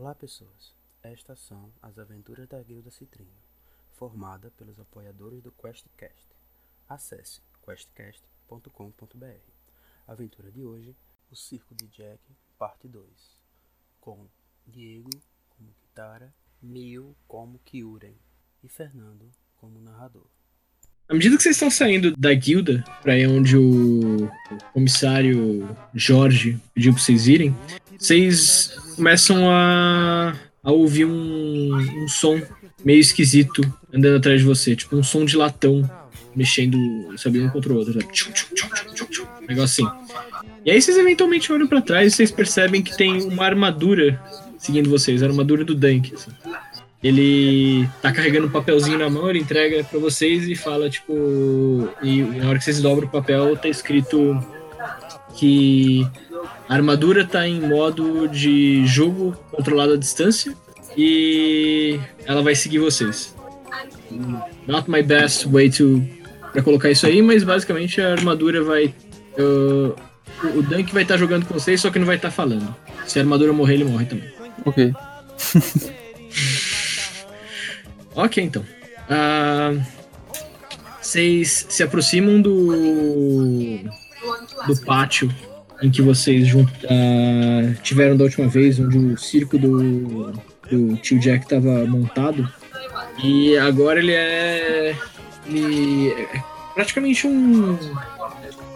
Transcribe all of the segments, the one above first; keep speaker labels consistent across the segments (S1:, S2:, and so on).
S1: Olá pessoas, estas são as aventuras da Guilda Citrino, formada pelos apoiadores do QuestCast. Acesse questcast.com.br. Aventura de hoje, o Circo de Jack, parte 2, com Diego como Kitara, Mio como Kyuren e Fernando como narrador.
S2: À medida que vocês estão saindo da guilda, para onde o comissário Jorge pediu para vocês irem, vocês começam a, a ouvir um, um som meio esquisito andando atrás de você, tipo um som de latão mexendo, sabe, um contra o outro, tchum, tchum, tchum, um negócio assim. E aí vocês eventualmente olham para trás e vocês percebem que tem uma armadura seguindo vocês, a armadura do Dunk, assim. Ele tá carregando um papelzinho na mão, ele entrega para vocês e fala, tipo. E na hora que vocês dobram o papel, tá escrito que a armadura tá em modo de jogo controlado à distância e ela vai seguir vocês. Not my best way to para colocar isso aí, mas basicamente a armadura vai uh, o Dunk vai estar tá jogando com vocês, só que não vai estar tá falando. Se a armadura morrer, ele morre também.
S3: Ok.
S2: ok, então. Uh, vocês se aproximam do do pátio em que vocês uh, tiveram da última vez, onde o circo do, do tio Jack estava montado. E agora ele é, ele é praticamente um,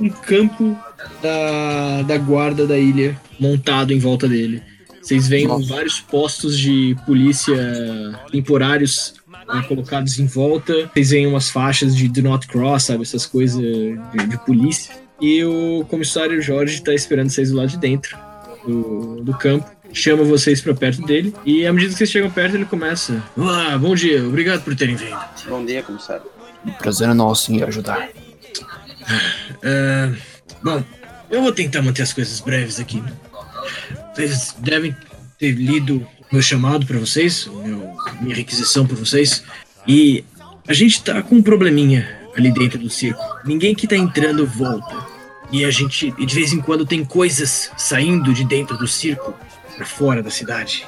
S2: um campo da, da guarda da ilha montado em volta dele. Vocês veem Nossa. vários postos de polícia temporários né, colocados em volta. Vocês veem umas faixas de do not cross, sabe? Essas coisas de, de polícia. E o comissário Jorge está esperando vocês do lado de dentro do, do campo. Chama vocês para perto dele. E à medida que vocês chegam perto, ele começa. Olá, bom dia, obrigado por terem vindo.
S4: Bom dia, comissário.
S3: Prazer é nosso em ajudar.
S2: Uh, bom, eu vou tentar manter as coisas breves aqui. Vocês devem ter lido meu chamado para vocês, meu, minha requisição para vocês. E a gente tá com um probleminha ali dentro do circo. Ninguém que tá entrando volta. E a gente, de vez em quando, tem coisas saindo de dentro do circo para fora da cidade.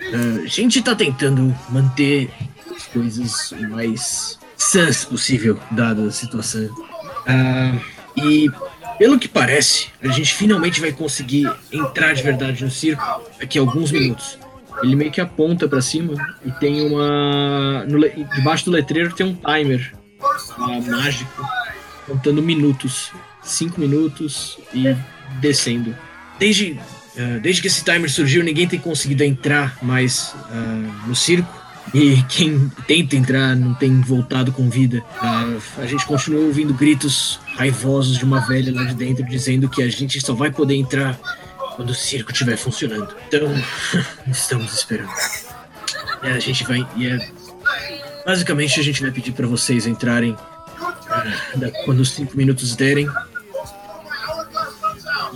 S2: Uh, a gente tá tentando manter as coisas o mais sãs possível, dada a situação. Uh, e, pelo que parece, a gente finalmente vai conseguir entrar de verdade no circo daqui a alguns minutos. Ele meio que aponta para cima e tem uma. No, debaixo do letreiro tem um timer uh, mágico contando minutos cinco minutos e descendo. Desde, uh, desde que esse timer surgiu, ninguém tem conseguido entrar mais uh, no circo. E quem tenta entrar não tem voltado com vida. Uh, a gente continua ouvindo gritos raivosos de uma velha lá de dentro dizendo que a gente só vai poder entrar quando o circo estiver funcionando. Então, estamos esperando. A gente vai. É, basicamente, a gente vai pedir para vocês entrarem quando os cinco minutos derem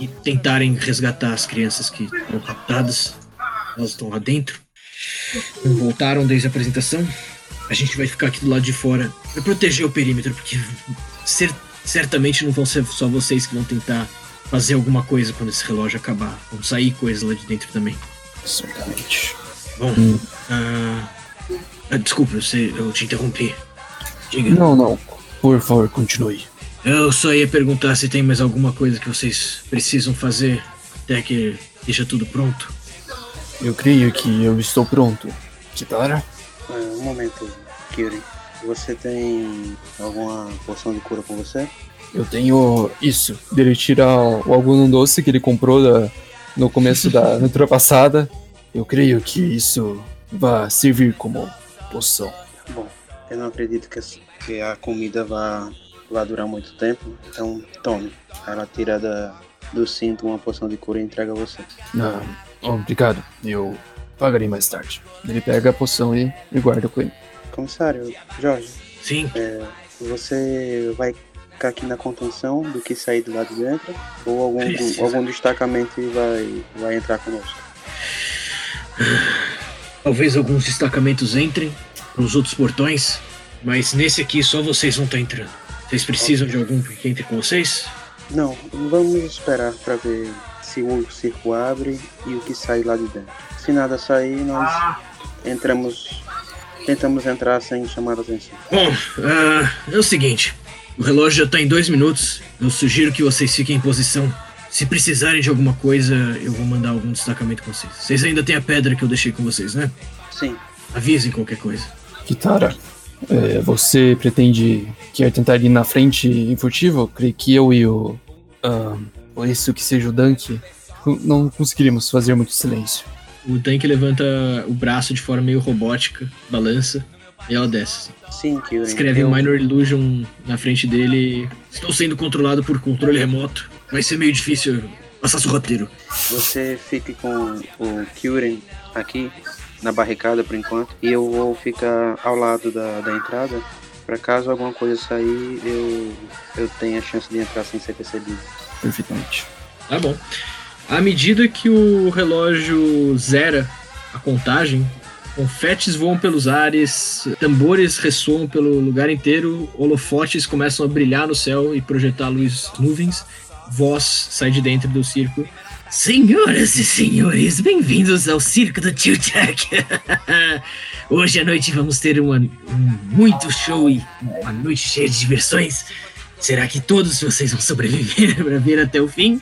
S2: e tentarem resgatar as crianças que foram raptadas. Elas estão lá dentro. Não voltaram desde a apresentação. A gente vai ficar aqui do lado de fora para proteger o perímetro, porque cer certamente não vão ser só vocês que vão tentar fazer alguma coisa quando esse relógio acabar. Vão sair coisas lá de dentro também.
S3: Certamente.
S2: Bom, hum. uh, desculpa, eu, eu te interrompi.
S3: Diga. Não, não. Por favor, continue.
S2: Eu só ia perguntar se tem mais alguma coisa que vocês precisam fazer até que esteja tudo pronto.
S3: Eu creio que eu estou pronto. Kitara?
S4: É, um momento, Kiri. Você tem alguma poção de cura com você?
S3: Eu tenho isso. Dele tirar o algodão doce que ele comprou da, no começo da aventura passada. Eu creio que isso vai servir como poção.
S4: Bom, eu não acredito que, que a comida vá vai durar muito tempo, então tome. Ela tira da, do cinto uma poção de cura e entrega a você.
S3: Ah, obrigado. Eu pagarei mais tarde. Ele pega a poção e, e guarda com ele.
S4: Comissário, Jorge.
S2: Sim.
S4: É, você vai ficar aqui na contenção do que sair do lado de dentro? Ou algum, do, algum destacamento vai, vai entrar conosco?
S2: Talvez alguns destacamentos entrem nos outros portões, mas nesse aqui só vocês vão estar entrando. Vocês precisam de algum que entre com vocês?
S4: Não, vamos esperar para ver se o circo abre e o que sai lá de dentro. Se nada sair, nós entramos. Tentamos entrar sem chamar a atenção.
S2: Bom, ah, é o seguinte: o relógio já tá em dois minutos. Eu sugiro que vocês fiquem em posição. Se precisarem de alguma coisa, eu vou mandar algum destacamento com vocês. Vocês ainda têm a pedra que eu deixei com vocês, né?
S4: Sim,
S2: Avisem qualquer coisa.
S3: Kitara, é, você pretende quer tentar ir na frente em furtivo? Creio que eu e o. por isso que seja o Dunk, não conseguiríamos fazer muito silêncio.
S2: O tanque levanta o braço de forma meio robótica, balança, e ela desce.
S4: sim, Kyuren.
S2: Escreve
S4: eu,
S2: Minor Illusion na frente dele. Estou sendo controlado por controle remoto. Vai ser meio difícil passar sorrateiro.
S4: Você fique com o Kyuren aqui na barricada por enquanto. E eu vou ficar ao lado da, da entrada. Pra caso alguma coisa sair, eu, eu tenha a chance de entrar sem ser percebido.
S3: Perfeitamente.
S2: Tá bom. À medida que o relógio zera a contagem, confetes voam pelos ares, tambores ressoam pelo lugar inteiro, holofotes começam a brilhar no céu e projetar luz nuvens, voz sai de dentro do circo. Senhoras e senhores, bem-vindos ao circo do Tio Jack. Hoje à noite vamos ter uma, um muito show e uma noite cheia de diversões. Será que todos vocês vão sobreviver para ver até o fim?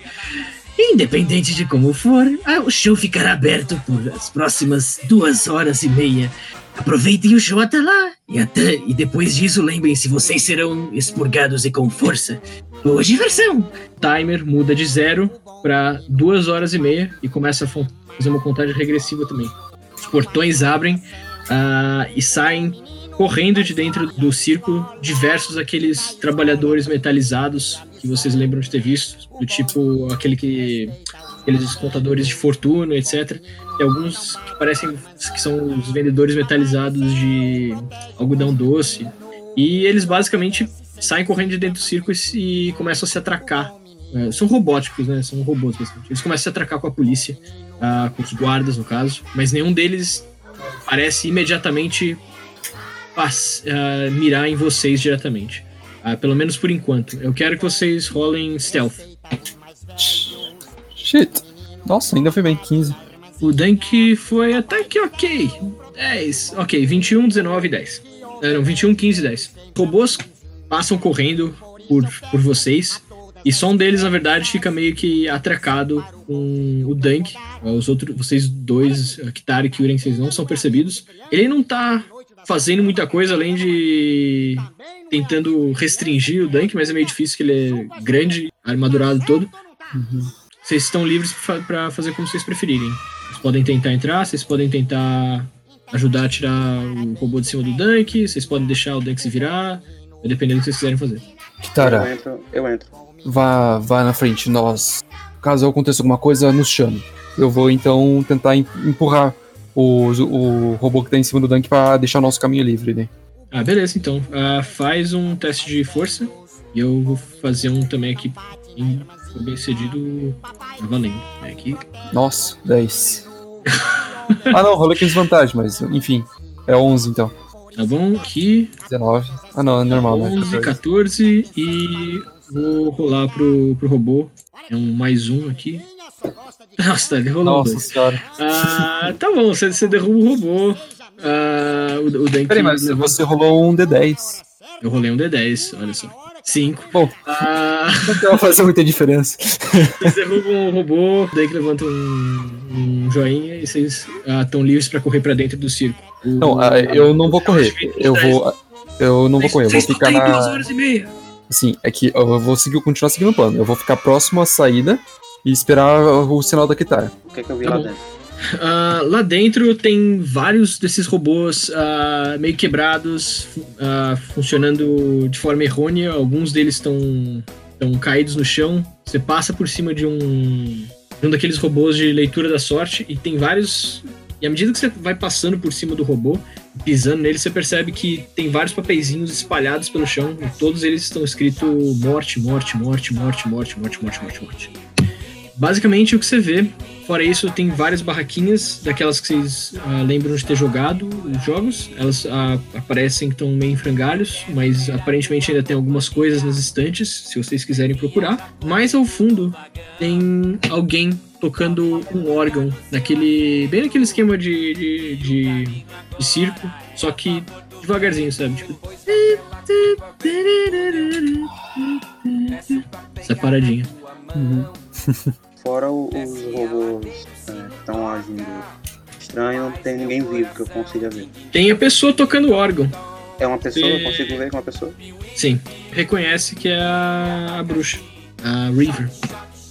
S2: Independente de como for, ah, o show ficará aberto por as próximas duas horas e meia. Aproveitem o show até lá. E, até, e depois disso, lembrem-se, vocês serão expurgados e com força. Boa diversão! Timer muda de zero para duas horas e meia e começa a fazer uma contagem regressiva também. Os portões abrem ah, e saem correndo de dentro do circo diversos aqueles trabalhadores metalizados que vocês lembram de ter visto, do tipo aquele que aqueles contadores de fortuna, etc. E alguns parecem que são os vendedores metalizados de algodão doce. E eles basicamente saem correndo de dentro do circo e, e começam a se atracar. É, são robóticos, né? São robôs, basicamente. Eles começam a se atracar com a polícia, ah, com os guardas, no caso. Mas nenhum deles parece imediatamente ah, mirar em vocês diretamente. Ah, pelo menos por enquanto. Eu quero que vocês rolem stealth.
S3: Shit. Nossa, ainda foi bem, 15.
S2: O Dunk foi até que ok. 10. Ok, 21, 19 e 10. É, Não, 21, 15 e 10. Robôs passam correndo por, por vocês. E só um deles, na verdade, fica meio que atracado com o Dunk. Os outros, vocês dois, a Kitara e Kyuren, vocês não são percebidos. Ele não tá fazendo muita coisa além de tentando restringir o Dunk, mas é meio difícil que ele é grande, armadurado todo. Vocês estão livres pra fazer como vocês preferirem. Vocês podem tentar entrar, vocês podem tentar ajudar a tirar o robô de cima do Dunk, vocês podem deixar o Dunk se virar, vai depender do que vocês quiserem fazer.
S4: Eu
S3: Kitara,
S4: entro, eu entro.
S3: vá, vá na frente. Nós, caso aconteça alguma coisa, nos chame. Eu vou então tentar em- empurrar o, o robô que tá em cima do Dunk pra deixar o nosso caminho livre, né?
S2: Ah, beleza, então. Ah, faz um teste de força e eu vou fazer um também aqui. Bem cedido. Tá valendo. É aqui.
S3: Nossa, 10. Ah não, rolei com desvantagem, mas enfim. É 11 então.
S2: Tá bom? Aqui.
S3: 19. Ah não, é normal, né?
S2: 11, 14 e vou rolar pro, pro robô. É um mais um aqui. Nossa, tá, ele rolou um
S3: Nossa
S2: dois.
S3: senhora.
S2: Ah, tá bom, você, você derruba o robô. Ah, o, o
S3: Peraí, mas
S2: levanta-
S3: você rolou um D10.
S2: Eu rolei um D10, olha só. 5.
S3: Bom.
S2: Ah,
S3: Não vai fazer muita diferença.
S2: vocês derrubam o robô, o Denk levanta um, um joinha e vocês estão livres pra correr pra dentro do circo. O-
S3: Não, ah, eu não vou correr. Eu vou. Eu não vou correr, eu vou ficar
S2: têm duas
S3: na.
S2: horas e meia.
S3: Assim, é que eu vou seguir, continuar seguindo o plano. Eu vou ficar próximo à saída e esperar o sinal da Kitara.
S4: O que é que eu vi
S2: Tá
S4: lá
S2: bom.
S4: dentro?
S2: Uh, lá dentro tem vários desses robôs uh, meio quebrados, uh, funcionando de forma errônea. Alguns deles estão caídos no chão. Você passa por cima de um, de um daqueles robôs de leitura da sorte e tem vários. E à medida que você vai passando por cima do robô, pisando nele, você percebe que tem vários papeizinhos espalhados pelo chão e todos eles estão escrito morte, morte, morte, morte, morte, morte, morte, morte. morte basicamente o que você vê. Fora isso, tem várias barraquinhas, daquelas que vocês ah, lembram de ter jogado os jogos. Elas ah, aparecem que estão meio em frangalhos, mas aparentemente ainda tem algumas coisas nas estantes, se vocês quiserem procurar. Mais ao fundo tem alguém tocando um órgão, naquele. bem naquele esquema de, de, de, de circo, só que devagarzinho, sabe? Tipo. Essa paradinha.
S4: Fora o- os robôs é, que estão agindo estranho, não tem ninguém vivo que eu consiga ver.
S2: Tem a pessoa tocando órgão.
S4: É uma pessoa, eu
S2: E-
S4: consigo ver com uma pessoa?
S2: Sim. Reconhece que é a, a bruxa. A River.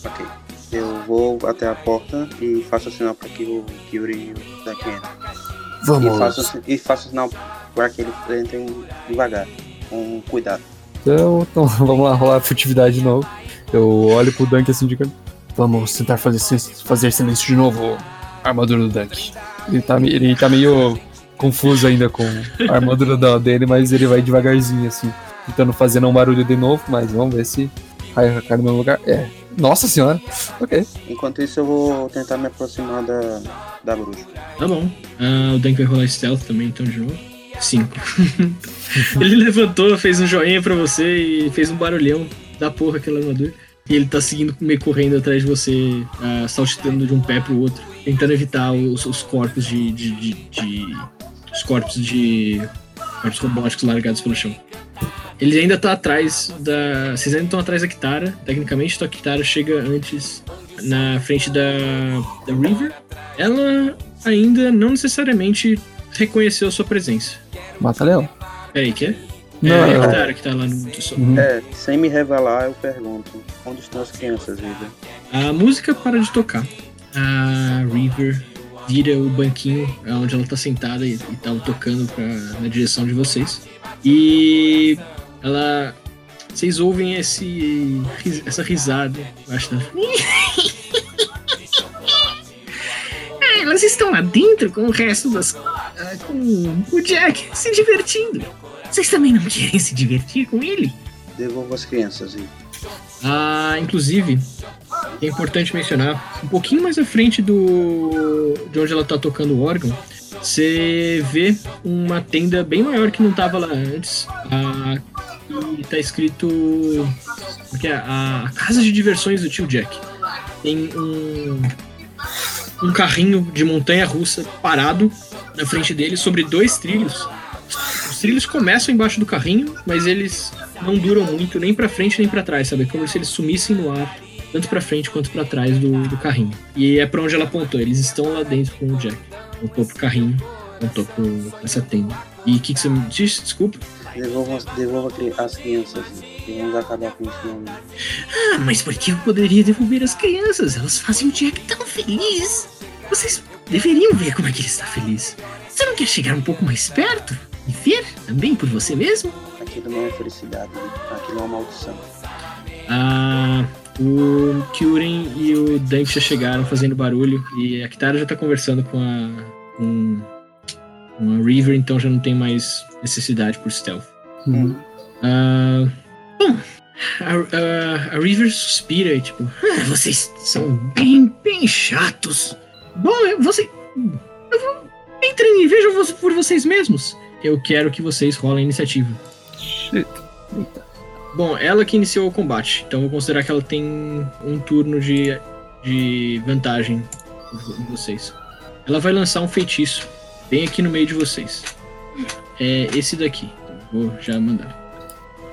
S4: Ok. Eu vou até a porta e faço sinal para que o Kyuri e o Zack entrem. E
S3: Vamos.
S4: faço, e faço sinal para que eles entrem devagar, com cuidado.
S3: Então, então, vamos lá rolar a furtividade de novo. Eu olho pro Dunk assim de canto. Vamos tentar fazer, fazer silêncio de novo, armadura do Dunk. Ele tá, ele tá meio confuso ainda com a armadura da- dele, mas ele vai devagarzinho assim, tentando fazer não barulho de novo, mas vamos ver se cai, cai no mesmo lugar. É. Nossa senhora. Ok.
S4: Enquanto isso, eu vou tentar me aproximar da, da bruxa.
S2: Tá bom. Ah, o Dunk vai rolar stealth também, então, de novo. Cinco. ele levantou, fez um joinha pra você e fez um barulhão da porra aquela armadura. E ele tá seguindo, meio correndo atrás de você, ah, saltitando de um pé pro outro, tentando evitar os, os corpos de, de, de- de- Os corpos de. Corpos robóticos largados pelo chão. Ele ainda tá atrás da. Vocês ainda estão atrás da Kitara, tecnicamente, então a Kitara chega antes na frente da, da River. Ela ainda não necessariamente reconheceu a sua presença.
S3: Mata leão.
S2: Peraí, que é?
S3: Não,
S2: é
S3: eu-
S2: Kitara que tá lá no.
S3: Uhum.
S4: É, sem me revelar, eu pergunto: onde estão as crianças, Vida?
S2: A música para de tocar. A River vira o banquinho onde ela tá sentada e, e tá tocando pra, na direção de vocês. E ela. Vocês ouvem esse, essa risada. eu acho, né? Ah, elas estão lá dentro com o resto das. ah, com o Jack se divertindo. Vocês também não querem se divertir com ele?
S4: Devolvo as crianças, Vida.
S2: Ah, inclusive, é importante mencionar, um pouquinho mais à frente do de onde ela tá tocando o órgão, você vê uma tenda bem maior que não tava lá antes. Ah, e tá escrito porque é a, a casa de diversões do tio Jack. Tem um um carrinho de montanha russa parado na frente dele sobre dois trilhos. Os trilhos começam embaixo do carrinho, mas eles não duram muito nem pra frente nem pra trás, sabe? É como se eles sumissem no ar, tanto pra frente quanto pra trás do, do carrinho. E é pra onde ela apontou, eles estão lá dentro com o Jack. Apontou pro carrinho, apontou pro essa tenda. E o que, que você me disse? Desculpa.
S4: Devolvo, as- devolvo a cri- as crianças. E vamos acabar com isso no
S2: Ah, mas por que eu poderia devolver as crianças? Elas fazem o Jack tão feliz. Vocês deveriam ver como é que ele está feliz. Você não quer chegar um pouco mais perto? E ver também por você mesmo?
S4: Aquilo não é felicidade, Vida. Aquilo é uma maldição.
S2: Ah, o Kyuren e o Dunk já chegaram fazendo barulho e a Kitara já tá conversando com a com, com a River, então já não tem mais necessidade por stealth.
S3: Uhum.
S2: Ah, bom, a, a- a River suspira e tipo, "Ah, vocês são bem, bem chatos. Bom, eu, você, eu vou, entrem e vejam por vocês mesmos. Eu quero que vocês rolem a iniciativa.
S3: Shit. Eita.
S2: Bom, ela que iniciou o combate, então vou considerar que ela tem um turno de, de vantagem em vocês. Ela vai lançar um feitiço bem aqui no meio de vocês. É esse daqui. Então, vou já mandar.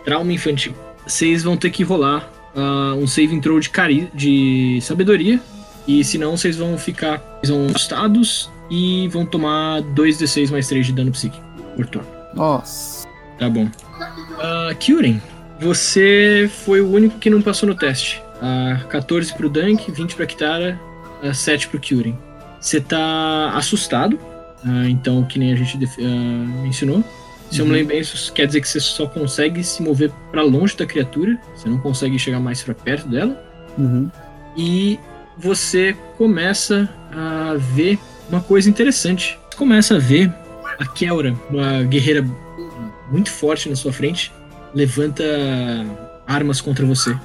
S2: Trauma infantil. Vocês vão ter que rolar ah, um save throw de, cari de sabedoria. E senão vocês vão ficar. Vocês vão assustados e vão tomar 2d6 mais 3 de dano psíquico por turno.
S3: Nossa.
S2: Tá bom. Uh, Kyuren, você foi o único que não passou no teste. Uh, 14 pro Dunk, 20 pra Kitara, uh, 7 pro Kyuren. Você tá assustado, uh, então, que nem a gente uh, mencionou. Se eu me
S3: Uhum.
S2: lembro bem, isso quer dizer que você só consegue se mover pra longe da criatura, você não consegue chegar mais pra perto dela.
S3: Uhum.
S2: E você começa a ver uma coisa interessante. Você começa a ver a Kelra, uma guerreira muito forte na sua frente, levanta armas contra você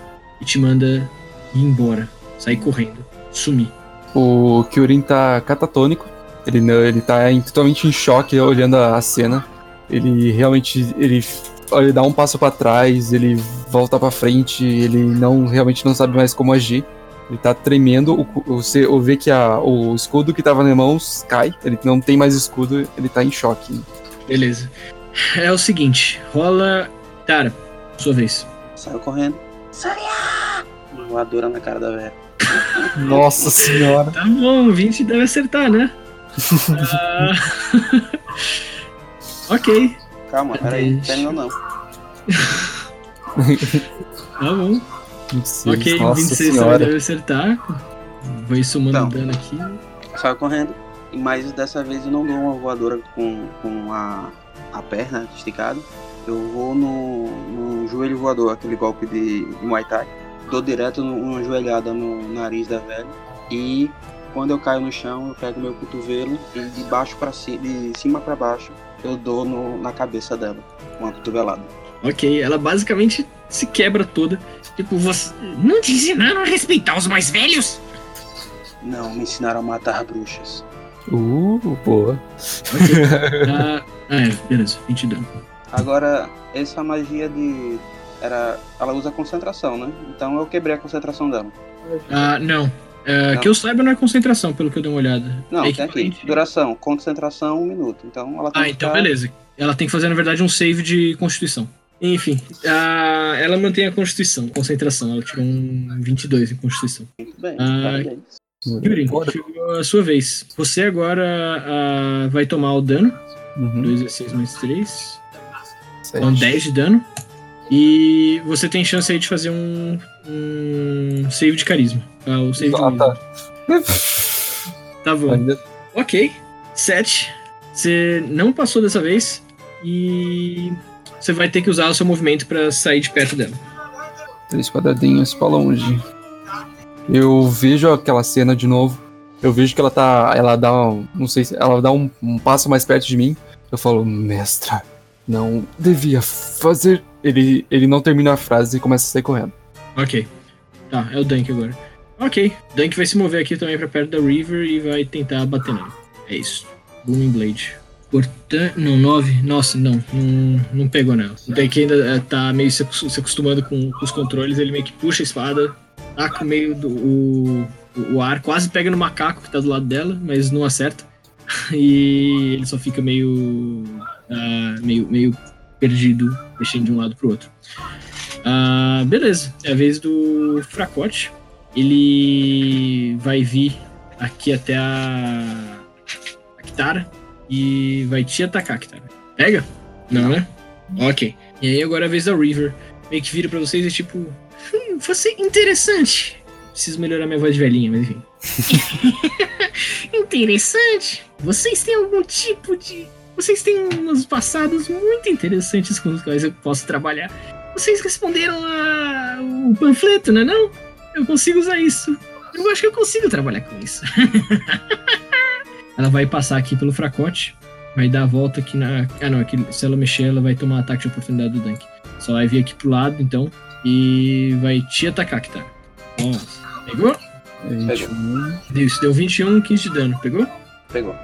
S2: e te manda ir embora. sair correndo, sumir.
S3: O Kyurin tá catatônico. Ele, ele tá em- totalmente em choque olhando a, cena. Ele realmente. Ele, ele dá um passo pra trás, ele volta pra frente, ele não realmente não sabe mais como agir. Ele tá tremendo. O, você vê que a, o escudo que tava nas mãos cai. Ele não tem mais escudo, ele tá em choque.
S2: Beleza. É o seguinte, rola. Cara, sua vez.
S4: Saiu correndo. Saria! Voadora na cara da velha.
S3: Nossa senhora.
S2: Tá bom, 20 deve acertar, né? Ah, ok,
S4: Calma, peraí. Terminou não.
S2: tá bom.
S3: 26,
S2: ok,
S3: nossa
S2: 26 também
S3: senhora.
S2: deve acertar. Vou somando
S4: Então.
S2: dano aqui.
S4: Saiu correndo. Mas dessa vez eu não dou uma voadora com, com a, a perna esticada. Eu vou no, no joelho voador, aquele golpe de Muay Thai. Dou direto no- uma joelhada no nariz da velha. E quando eu caio no chão, eu pego meu cotovelo e de baixo para cima, de cima para baixo, eu dou no- na cabeça dela, com uma cotovelada.
S2: Ok, ela basicamente se quebra toda. Tipo, você. Não te ensinaram a respeitar os mais velhos?
S4: Não, me ensinaram a matar bruxas.
S3: Uh, boa.
S2: Ah, ah, é, beleza, 20 de dano.
S4: Agora, essa magia de. Era. Ela usa concentração, né? Então eu quebrei a concentração dela.
S2: Ah, não. É,
S4: Não.
S2: Que eu saiba não é concentração, pelo que eu dei uma olhada.
S4: Não,
S2: é
S4: tem aqui. Duração, concentração, um minuto. Então ela tem
S2: Ah,
S4: que
S2: então
S4: ficar-
S2: beleza. Ela tem que fazer, na verdade, um save de constituição. Enfim, ah, ela mantém a constituição, concentração. Ela tirou um 22 em constituição.
S4: Bem,
S2: Ah,
S4: parabéns.
S2: Yuri, chegou a sua vez. Você agora ah, vai tomar o dano.
S3: Uhum,
S2: 2 d 6 mais 3.
S3: sete.
S2: Então 10 de dano. E você tem chance aí de fazer um, um save de carisma. Ah, o save de
S3: Ah, tá.
S2: Tá bom.
S3: Ainda-
S2: Ok. 7. Você não passou dessa vez. E você vai ter que usar o seu movimento pra sair de perto dela.
S3: Três quadradinhos pra longe. Eu vejo aquela cena de novo. Eu vejo que ela tá. Ela dá um. Não sei se. Ela dá um, um passo mais perto de mim. Eu falo, mestra, não devia fazer. Ele, ele não termina a frase e começa a sair correndo.
S2: Ok. Tá, é o Dunk agora. Ok. Dunk vai se mover aqui também pra perto da River e vai tentar bater nele. É isso. Booming Blade. Portanto. Não, 9. Nossa, não. Não, não pegou nela. O Dunk ainda eh, tá meio se acos- se acostumando com, com os controles. Ele meio que puxa a espada, taca o meio do. O, o ar, quase pega no macaco que tá do lado dela, mas não acerta. E ele só fica meio. ah, meio, meio perdido, mexendo de um lado pro outro. Ah, beleza, é a vez do Fracote. Ele vai vir aqui até a, a Kitara e vai te atacar, Kitara. Pega? Não, né? Ok. E aí agora é a vez da River. Meio que vira pra vocês e tipo. Hum, você interessante. Preciso melhorar minha voz de velhinha, mas enfim. interessante. Vocês têm algum tipo de. Vocês têm uns passados muito interessantes com os quais eu posso trabalhar. Vocês responderam a... o panfleto, né? Não? Eu consigo usar isso. Eu acho que eu consigo trabalhar com isso. ela vai passar aqui pelo fracote. Vai dar a volta aqui na. Ah, não. Aqui, se ela mexer, ela vai tomar ataque de oportunidade do Dunk. Só vai vir aqui pro lado, então. E vai te atacar, Kitara. Nossa. Pegou?
S3: 21.
S2: Deu, isso deu 21, 15 de dano. Pegou?
S4: Pegou.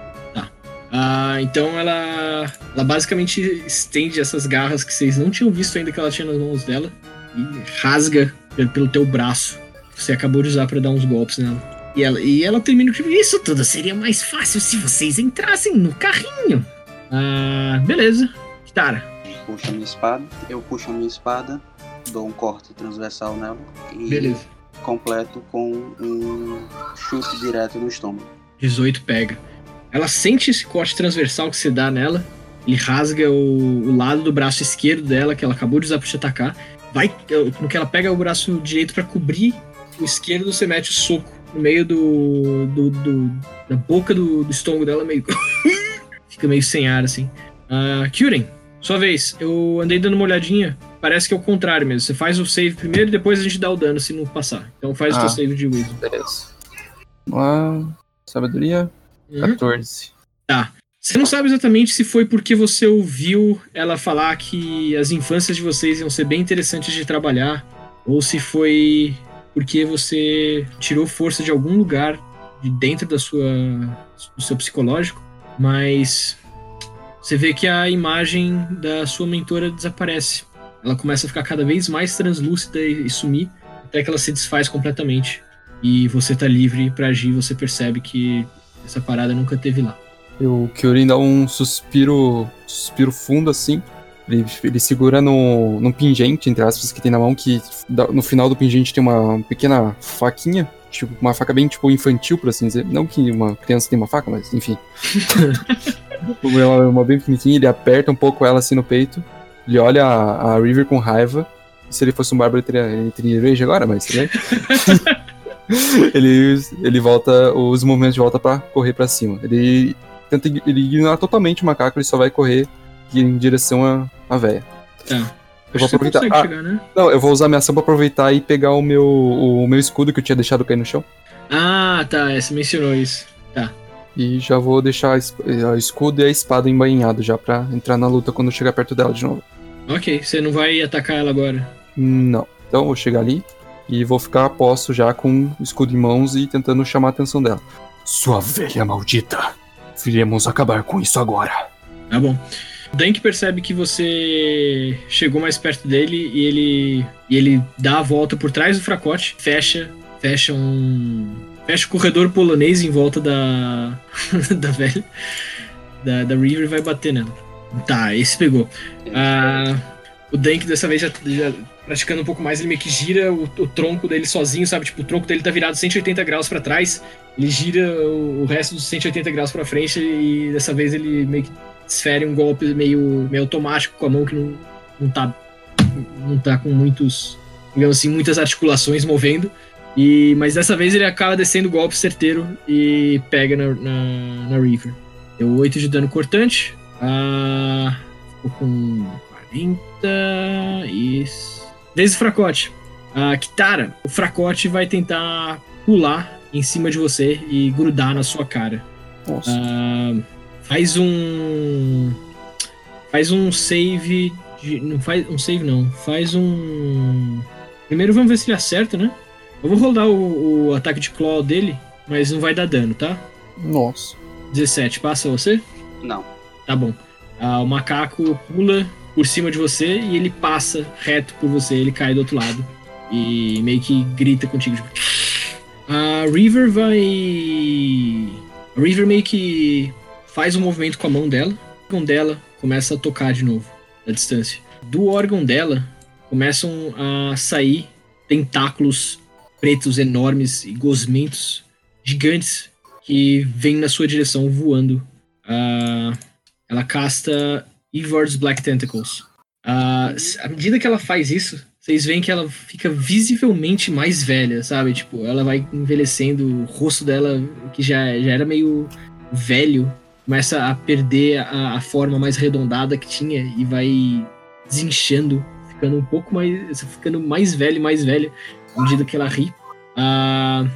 S2: Ah, então ela, ela basicamente estende essas garras que vocês não tinham visto ainda que ela tinha nas mãos dela e rasga pe- pelo teu braço que você acabou de usar pra dar uns golpes nela. E ela, e ela termina com isso tudo seria mais fácil se vocês entrassem no carrinho. Ah, beleza. Kitara.
S4: Puxa a minha espada. Eu puxo a minha espada, dou um corte transversal nela e
S2: Beleza.
S4: completo com um chute direto no estômago.
S2: 18 pega. Ela sente esse corte transversal que você dá nela. Ele rasga o, o lado do braço esquerdo dela, que ela acabou de usar pra te atacar. Vai, no que ela pega o braço direito pra cobrir o esquerdo, você mete o soco no meio do. do, do- da boca do, do estômago dela, meio. Fica meio sem ar, assim. Kyuren, sua vez. Eu andei dando uma olhadinha. Parece que é o contrário mesmo. Você faz o save primeiro e depois a gente dá o dano se não passar. Então faz o
S3: Ah.
S2: teu save de Wisdom.
S3: Beleza. Vamos lá. Sabedoria.
S2: Uhum.
S3: 14.
S2: Você não sabe exatamente se foi porque você ouviu ela falar que as infâncias de vocês iam ser bem interessantes de trabalhar, ou se foi porque você tirou força de algum lugar de dentro da sua, do seu psicológico, mas você vê que a imagem da sua mentora desaparece. Ela começa a ficar cada vez mais translúcida e, e sumir, até que ela se desfaz completamente. E você tá livre para agir, você percebe que essa parada nunca teve lá.
S3: O Kyorin dá um suspiro, suspiro fundo assim. Ele, ele segura no, num pingente, entre aspas, que tem na mão, que no final do pingente tem uma pequena faquinha. Tipo, uma faca bem tipo infantil, por assim dizer. Não que uma criança tenha uma faca, mas enfim. uma, uma bem pequenininha, ele aperta um pouco ela assim no peito. Ele olha a, a River com raiva. Se ele fosse um bárbaro, ele teria, ele teria rage agora, mas tudo ele, ele volta, os movimentos de volta para correr para cima. Ele tenta ele ignora totalmente o macaco, ele só vai correr em direção à, à véia.
S2: Tá.
S3: Eu vou
S2: você
S3: aproveitar. Ah,
S2: chegar, né?
S3: não, eu vou usar minha ação pra aproveitar e pegar o meu, o meu escudo que eu tinha deixado cair no chão.
S2: Ah, tá. é, Você mencionou isso.
S3: E já vou deixar a escudo e a espada embainhado já pra entrar na luta quando eu chegar perto dela de novo.
S2: Ok, você não vai atacar ela agora.
S3: Não. Então eu vou chegar ali e vou ficar a posto já com o escudo em mãos e tentando chamar a atenção dela. Sua velha maldita! Viremos acabar com isso agora.
S2: Tá bom. Dank percebe que você chegou mais perto dele e ele, e ele dá a volta por trás do fracote, fecha, fecha um. Fecha o corredor polonês em volta da. da velha. Da, da River e vai bater nela. Tá, esse pegou. Ah, o Dank dessa vez já, já praticando um pouco mais, ele meio que gira o, o tronco dele sozinho, sabe? Tipo, o tronco dele tá virado 180 graus pra trás. Ele gira o, o resto dos 180 graus pra frente e dessa vez ele meio que desfere um golpe meio, meio automático com a mão que não, não tá não tá com muitos digamos assim muitas articulações movendo. E mas dessa vez ele acaba descendo o golpe certeiro e pega na, na, na Reaver deu 8 de dano cortante. Ah, ficou com 40 e desde o fracote. A Kitara o fracote vai tentar pular em cima de você e grudar na sua cara.
S3: Nossa.
S2: ah, faz um. Faz um save. De, não faz um save, não. Faz um. Primeiro vamos ver se ele acerta, né? Eu vou rodar o, o ataque de claw dele, mas não vai dar dano, tá?
S3: Nossa.
S2: 17, passa você?
S4: Não.
S2: Tá bom. Ah, o macaco pula por cima de você e ele passa reto por você, ele cai do outro lado. E meio que grita contigo. Tipo... A River vai. A River meio que faz um movimento com a mão dela. O órgão dela começa a tocar de novo, da distância. Do órgão dela começam a sair tentáculos pretos enormes e gosmentos gigantes que vêm na sua direção voando. Ah, ela casta Evor's Black Tentacles. S- à medida que ela faz isso, vocês veem que ela fica visivelmente mais velha, sabe? Tipo, ela vai envelhecendo, o rosto dela, que já, já era meio velho, começa a perder a, a forma mais arredondada que tinha e vai desinchando, ficando um pouco mais. ficando mais velha e mais velha à medida que ela ri. Ah,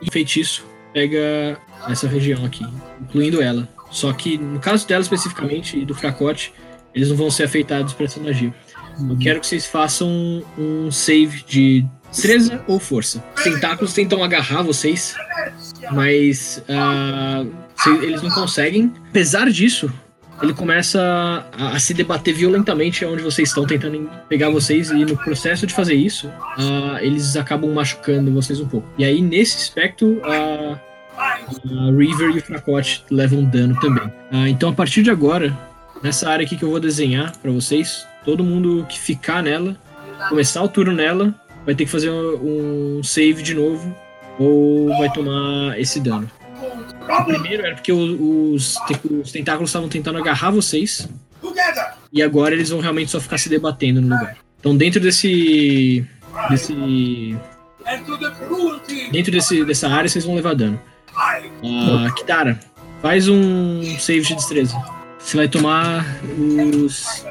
S2: e o feitiço pega essa região aqui, incluindo ela. Só que no caso dela especificamente e do fracote, eles não vão ser afetados por essa magia. Eu quero que vocês façam um save de destreza ou força. Os tentáculos tentam agarrar vocês, mas ah, se- eles não conseguem. Apesar disso, ele começa a, a se debater violentamente onde vocês estão, tentando pegar vocês, e no processo de fazer isso, ah, eles acabam machucando vocês um pouco. E aí, nesse aspecto, a, a River e o Fracote levam dano também. Ah, então, a partir de agora, nessa área aqui que eu vou desenhar pra vocês, todo mundo que ficar nela, começar o turno nela, vai ter que fazer um save de novo, ou vai tomar esse dano. O primeiro era porque os, os tentáculos estavam tentando agarrar vocês. E agora eles vão realmente só ficar se debatendo no lugar. Então dentro desse. desse. Dentro desse, dessa área vocês vão levar dano. Ah, Kitara, faz um save de destreza. Você vai tomar os.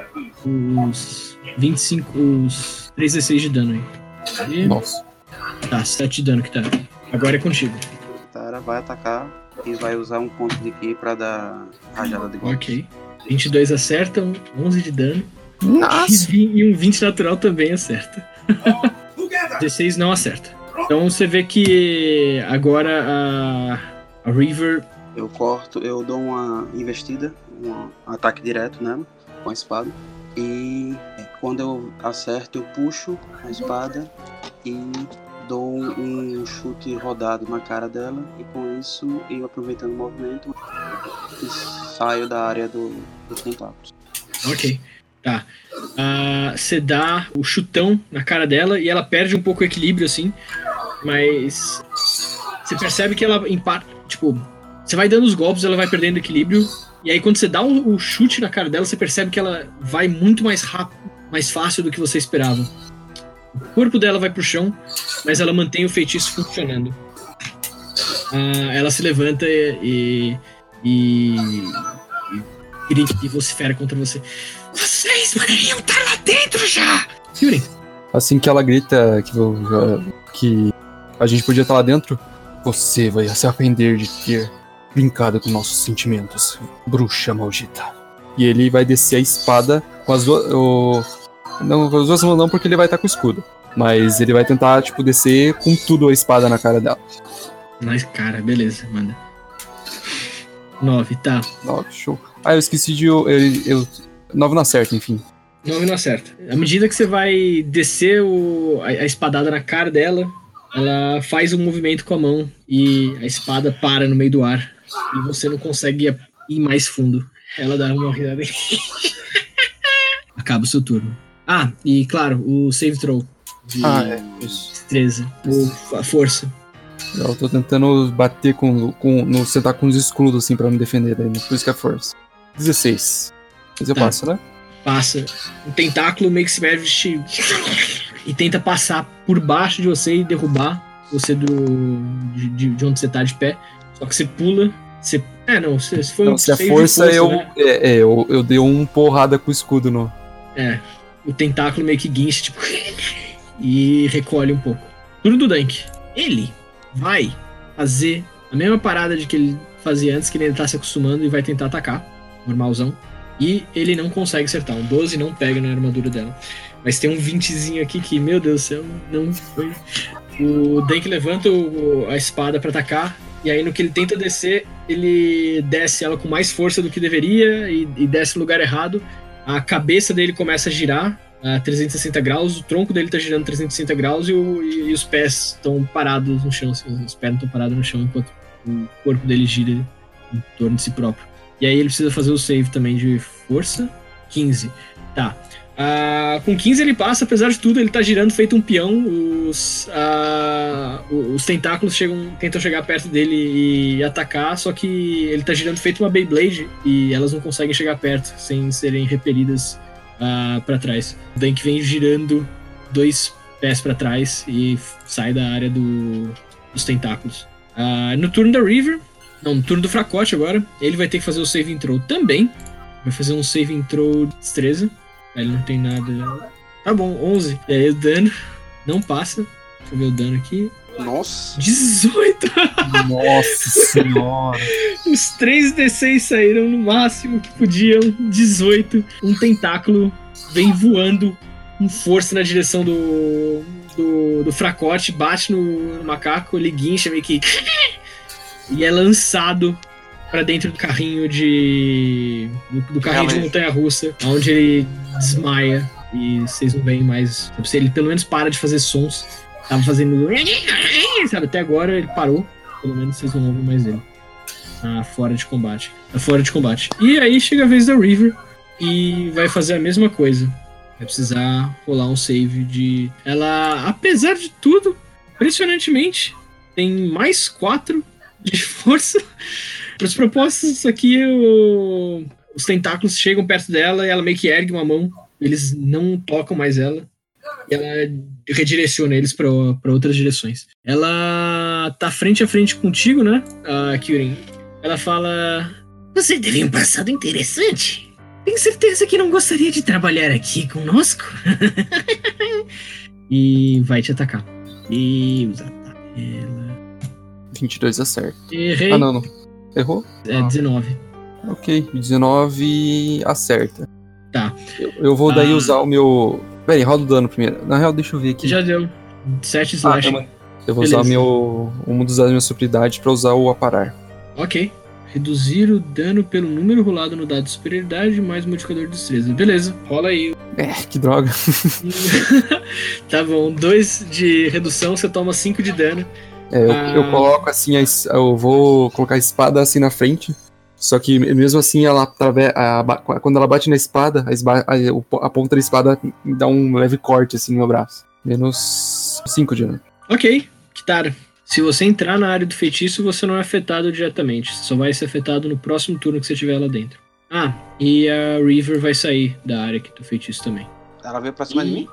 S2: os 25. os 3d6 de dano aí. E-
S3: Nossa.
S2: Tá, 7 de dano, Kitara. Agora é contigo.
S4: Tara vai atacar e vai usar um ponto de ki pra dar rajada de golpe.
S2: Ok. 22 acertam, 11 de dano.
S3: Nossa.
S2: E e um 20 natural também acerta. 16 não acerta. Então você vê que agora a, a River.
S4: Eu corto, eu dou uma investida, um ataque direto nela com a espada. E quando eu acerto, eu puxo a espada e dou um chute rodado na cara dela. E com isso, eu aproveitando o movimento, saio da área do, dos tentáculos.
S2: Ok. Tá. Ah, Você dá o chutão na cara dela e ela perde um pouco o equilíbrio, assim. Mas. Você percebe que ela empata. Tipo, você vai dando os golpes, ela vai perdendo equilíbrio. E aí, quando você dá o, o chute na cara dela, você percebe que ela vai muito mais rápido, mais fácil do que você esperava. O corpo dela vai pro chão, mas ela mantém o feitiço funcionando. Ah, ela se levanta e. e. e grita e vocifera contra você. Vocês poderiam estar lá dentro já! Yuri,
S3: Assim que ela grita que, que a gente podia estar lá dentro, você vai se arrepender de ter brincado com nossos sentimentos, bruxa maldita. E ele vai descer a espada com as duas. Não, com as duas mãos não, porque ele vai estar com o escudo. Mas ele vai tentar, tipo, descer com tudo a espada na cara dela.
S2: Mas, cara, beleza, manda. Nove, tá.
S3: Nove, show. Ah, eu esqueci de. Eu, eu, eu- nove não acerta, enfim.
S2: Nove não acerta. À medida que você vai descer o, a, a espadada na cara dela, ela faz um movimento com a mão e a espada para no meio do ar. E você não consegue ir- ir mais fundo. Ela dá uma risada. Acaba o seu turno. Ah, e claro, o save throw. De
S3: Ah, é. Isso.
S2: destreza. Ou a força.
S3: Eu tô tentando bater com. com no, sentar com os escudos, assim, pra me defender daí. Por isso que é força. 16. Mas eu
S2: Tá.
S3: passo, né?
S2: passa. Um tentáculo meio que se mexe e tenta passar por baixo de você e derrubar você do de, de- de onde você tá de pé. Só que você pula. Você, é, não, se, se foi
S3: Então,
S2: um
S3: se a
S2: save de
S3: força, eu,
S2: né?
S3: é, é, eu. Eu dei um porrada com o escudo no.
S2: É, o tentáculo meio que guincha, tipo, e recolhe um pouco. Turno do Dank. Ele vai fazer a mesma parada de que ele fazia antes, que ele tá se acostumando e vai tentar atacar. Normalzão. E ele não consegue acertar. Um 12 não pega na armadura dela. Mas tem um 20zinho aqui que, meu Deus do céu, não foi. O Dank levanta o- a espada pra atacar. E aí, no que ele tenta descer, ele desce ela com mais força do que deveria e, e desce no lugar errado a cabeça dele começa a girar a 360 graus, o tronco dele tá girando 360 graus e, o- e- e os pés estão parados no chão, assim, os pés estão parados no chão enquanto o corpo dele gira em torno de si próprio. E aí ele precisa fazer o save também de força, 15. Tá. Ah, com 15 ele passa, apesar de tudo, ele tá girando feito um peão. Os, o- os tentáculos chegam, tentam chegar perto dele e atacar, só que ele tá girando feito uma Beyblade e elas não conseguem chegar perto sem serem repelidas ah, para trás. O Dank vem girando dois pés para trás e sai da área do- dos tentáculos. Ah, no turno da River, não, no turno do Fracote agora, ele vai ter que fazer o save throw também. Vai fazer um save throw de destreza. Ele não tem nada. Tá bom, 11. E aí o dano não passa. Deixa eu ver o dano aqui.
S4: Nossa,
S2: 18!
S3: Nossa senhora.
S2: Os 3 D6 saíram no máximo que podiam. 18. Um tentáculo vem voando com força na direção do. do, do fracote, bate no, no macaco, ele guincha meio que. E é lançado pra dentro do carrinho de. do, do carrinho de
S4: Realmente.
S2: montanha russa, onde ele desmaia. E vocês não veem mais. Ele pelo menos para de fazer sons. Tava fazendo. Sabe, até agora ele parou. Pelo menos vocês não ouvem mais ele. Tá fora de combate. Tá fora de combate. E aí chega a vez da River e vai fazer a mesma coisa. Vai precisar rolar um save de. Ela, apesar de tudo, impressionantemente, tem mais 4 de força. Para os propósitos aqui, o- os tentáculos chegam perto dela e ela meio que ergue uma mão. Eles não tocam mais ela. E ela redireciona eles para outras direções. Ela tá frente a frente contigo, né, a Kyurin? Ela fala: Você teve um passado interessante. Tem certeza que não gostaria de trabalhar aqui conosco? e vai te atacar. E usa ela.
S3: 22 acerta.
S2: Errei.
S3: Ah, não, não. Errou?
S2: É 19.
S3: Ok. 19 acerta.
S2: Tá.
S3: Eu, eu vou daí
S2: Ah.
S3: usar o meu. Pera aí, roda o dano primeiro. Na real, deixa eu ver aqui.
S2: Já deu. 7
S3: Ah,
S2: slash.
S3: uma- Eu vou usar
S2: Beleza.
S3: meu. Um dos dados da minha superioridade pra usar o aparar.
S2: Ok. Reduzir o dano pelo número rolado no dado de superioridade mais modificador de destreza. Beleza, rola aí.
S3: É, que droga.
S2: tá bom, 2 de redução, você toma 5 de dano.
S3: É, eu,
S2: Ah.
S3: eu coloco assim, eu vou colocar a espada assim na frente. Só que mesmo assim, ela quando ela bate na espada, a, esba- a- a ponta da espada dá um leve corte assim no meu braço. Menos 5 de dano.
S2: Ok, Kitara. Se você entrar na área do feitiço, você não é afetado diretamente. Você só vai ser afetado no próximo turno que você estiver lá dentro. Ah, e a River vai sair da área aqui do feitiço também.
S4: Ela veio pra cima de mim?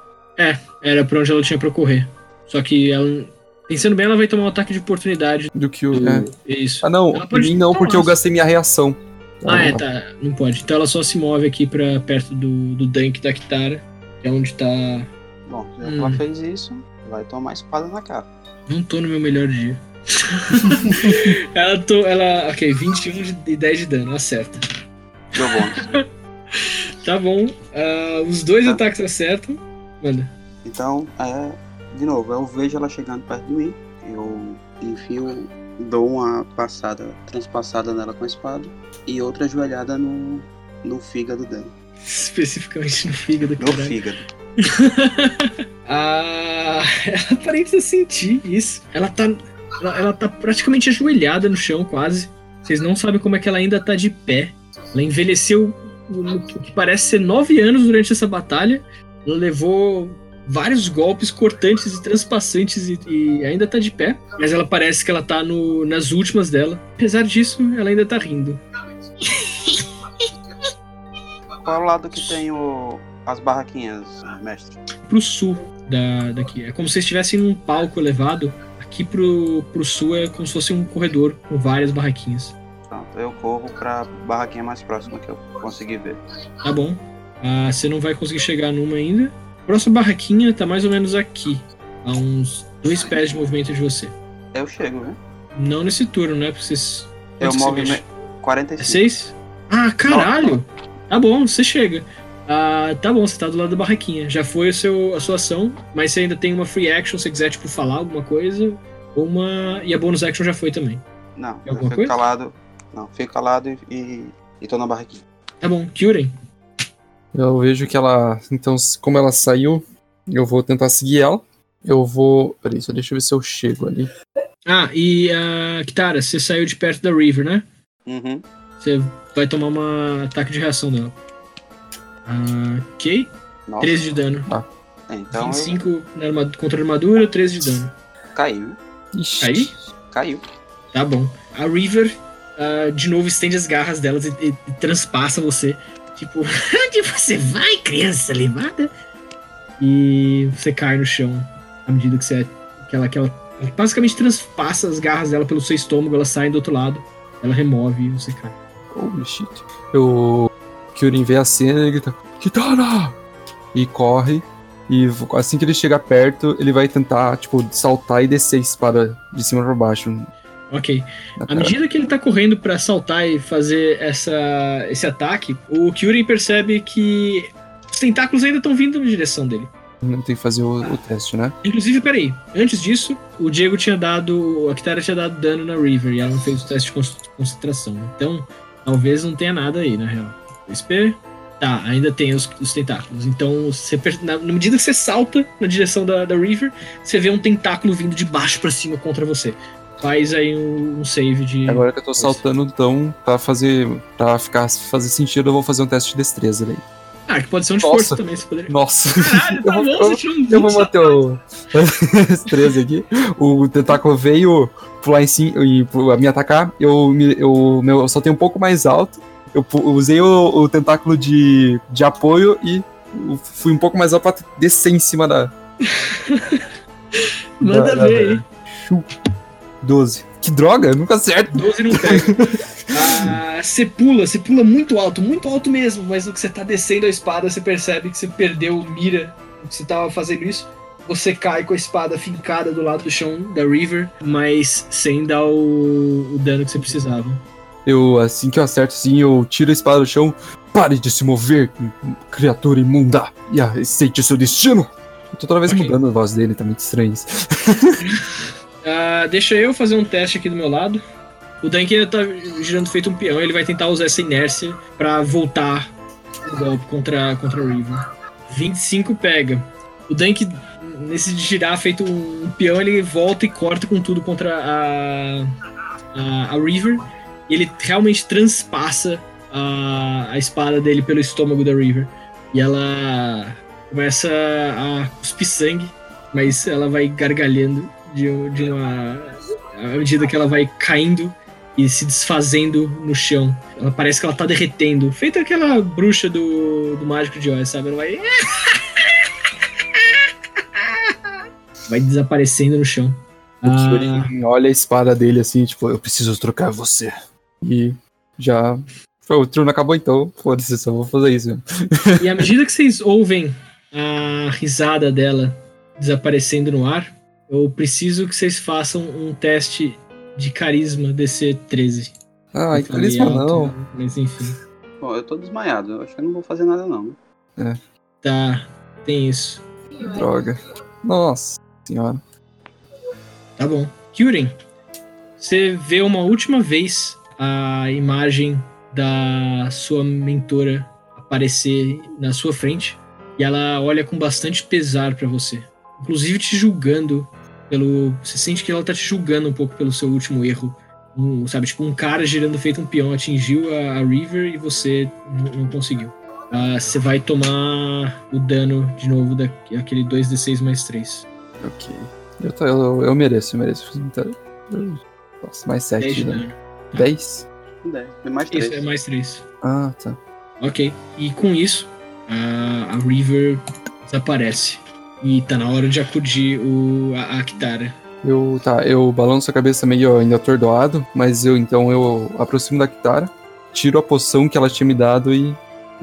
S2: Era pra onde ela tinha pra correr. Só que ela. Pensando bem, ela vai tomar um ataque de oportunidade.
S3: Do que o.
S2: do-
S3: é.
S2: Isso.
S3: Ah, não, mim não, porque eu gastei minha reação.
S2: Ah, é, tá. Não pode. Então ela só se move aqui pra perto do, do Dunk da Kitara. Que é onde tá.
S4: Bom, já
S2: Hum.
S4: que ela fez isso, vai tomar espada na cara.
S2: Não tô no meu melhor dia. ela tô. Ela. Ok, 21 de- e 10 de dano, acerta.
S4: Deu bônus.
S2: Tá bom. ah, os dois
S4: Tá.
S2: ataques acertam. Manda.
S4: Então, é, de novo, eu vejo ela chegando perto de mim. Eu enfio, dou uma passada, transpassada nela com a espada. E outra joelhada no, no fígado dela.
S2: Especificamente no fígado,
S4: No
S2: caralho.
S4: fígado.
S2: Ah, ela parece sentir isso. Ela tá, ela, ela tá praticamente ajoelhada no chão, quase. Vocês não sabem como é que ela ainda tá de pé. Ela envelheceu no que parece ser nove anos durante essa batalha. Ela levou vários golpes cortantes e transpassantes e, e ainda tá de pé. Mas ela parece que ela tá no, nas últimas dela. Apesar disso, ela ainda tá rindo.
S4: Qual é o lado que tem o, as barraquinhas, mestre?
S2: pro sul da, daqui. É como se estivessem num palco elevado. Aqui pro, pro sul é como se fosse um corredor com várias barraquinhas.
S4: Pronto, eu corro pra barraquinha mais próxima que eu consegui ver.
S2: Tá bom. Ah, você não vai conseguir chegar numa ainda. Próxima barraquinha tá mais ou menos aqui. A uns dois pés de movimento de você.
S4: Eu chego, né?
S2: Não nesse turno, né? Porque vocês.
S4: Eu movimento.
S2: mexe?
S4: 45.
S2: É seis? Ah, caralho! Tá bom, você chega. Ah, tá bom, você tá do lado da barraquinha. Já foi o seu, a sua ação, mas você ainda tem uma free action se você quiser, tipo, falar alguma coisa. Uma. E a bonus action já foi também.
S4: Não, eu
S2: Alguma
S4: fico
S2: coisa?
S4: calado. Não, fico calado e, e, e tô na barraquinha.
S2: Tá bom, Kyurem.
S3: Eu vejo que ela. Então, como ela saiu, eu vou tentar seguir ela. Eu vou. Peraí, só deixa eu ver se eu chego ali.
S2: Ah, e a Kitara, você saiu de perto da River, né?
S4: Uhum.
S2: Você vai tomar um ataque de reação dela. Ah, ok.
S4: Nossa.
S2: 13 de dano.
S4: É, então
S2: 25 na arma- contra a armadura, 13 de dano.
S4: eu... caiu.
S3: Ixi.
S2: Aí?
S4: Caiu.
S2: Tá bom. A River, ah, de novo, estende as garras delas e, e- e transpassa você. Tipo, onde você vai, criança levada? E você cai no chão à medida que você. Que ela, que ela basicamente transpassa as garras dela pelo seu estômago, elas saem do outro lado, ela remove e você cai.
S3: Holy shit. Eu. Kyurin vê a cena e grita: Kitara! E corre. E assim que ele chegar perto, ele vai tentar, tipo, saltar e descer a espada de cima pra baixo.
S2: Ok. À medida que ele tá correndo pra saltar e fazer essa, esse ataque, o Kyurem percebe que os tentáculos ainda estão vindo na direção dele.
S3: Tem que fazer o, o teste, né?
S2: Inclusive, peraí, antes disso, o Diego tinha dado. A Kitara tinha dado dano na River e ela não fez o teste de con- concentração. Então, talvez não tenha nada aí, na real. SP. Tá, ainda tem os, os tentáculos. Então, você, na, na medida que você salta na direção da, da River, você vê um tentáculo vindo de baixo pra cima contra você. Faz aí um, um save de.
S3: Agora que eu tô saltando, então, pra fazer. pra ficar fazer sentido, eu vou fazer um teste de destreza daí.
S2: Ah, que pode ser um de
S3: Nossa.
S2: força também, você poderia.
S3: Nossa!
S2: Caralho, tá
S3: Eu vou-
S2: bom,
S3: eu-
S2: você tirou um 20
S3: Eu vou manter o destreza aqui. O tentáculo veio pular em cima e me atacar. Eu, eu, meu, eu soltei um pouco mais alto. Eu usei o, o tentáculo de, de apoio e fui um pouco mais alto pra descer em cima da.
S2: Manda
S3: da-
S2: ver aí.
S3: Chu. 12. Que droga, nunca acerto.
S2: 12 não pega. Ah, Você pula, você pula muito alto, muito alto mesmo, mas no que você tá descendo a espada, você percebe que você perdeu mira que você tava fazendo isso. Você cai com a espada fincada do lado do chão da River, mas sem dar o, o dano que você precisava.
S3: Eu, assim que eu acerto, assim, eu tiro a espada do chão. Pare de se mover, criatura imunda, e aceite o seu destino. Eu tô toda vez
S2: Ok.
S3: mudando a voz dele, tá muito estranho isso.
S2: Ah, deixa eu fazer um teste aqui do meu lado. O ainda tá girando feito um peão, ele vai tentar usar essa inércia pra voltar o golpe contra, contra o River. 25 pega. O Dunk, nesse girar feito um peão, ele volta e corta com tudo contra a, a, a River. E ele realmente transpassa a, a espada dele pelo estômago da River. E ela começa a cuspir sangue, mas ela vai gargalhando de, de uma. À medida que ela vai caindo e se desfazendo no chão. Ela parece que ela tá derretendo. Feita aquela bruxa do, do Mágico de Oz, sabe? Ela vai. Vai desaparecendo no chão.
S3: O
S2: Ah,
S3: olha a espada dele assim, tipo, eu preciso trocar você. E já. O turno acabou então, foda-se, só vou fazer isso. mesmo.
S2: E à medida que vocês ouvem a risada dela desaparecendo no ar, eu preciso que vocês façam um teste de carisma DC 13.
S3: Ai,
S2: Eu falei
S3: carisma
S2: alto,
S3: não.
S2: Mas enfim.
S4: Bom, eu tô desmaiado. Eu acho que eu não vou fazer nada, não.
S2: Tá, tem isso.
S3: Droga. Nossa senhora.
S2: Tá bom. Kyurem, você vê uma última vez a imagem da sua mentora aparecer na sua frente e ela olha com bastante pesar pra você. Inclusive te julgando pelo. Você sente que ela tá te julgando um pouco pelo seu último erro. Um, sabe, tipo, um cara girando feito um peão atingiu a, a River e você não conseguiu. Ah, você vai tomar o dano de novo daquele 2d6 mais 3.
S3: Ok. Eu, tô, eu, eu mereço, eu mereço. Então, Nossa, mais 7
S2: 10
S3: de
S2: de
S3: dano.
S2: dano.
S3: 10?
S4: 10. Tem mais
S2: Isso,
S4: 3.
S2: é mais 3.
S3: Ah, tá.
S2: Ok. E com isso, a, a River desaparece. E tá na hora de acudir o, a, a Kitara.
S3: Eu, tá, eu balanço a cabeça meio ainda atordoado, mas eu então eu aproximo da Kitara, tiro a poção que ela tinha me dado e,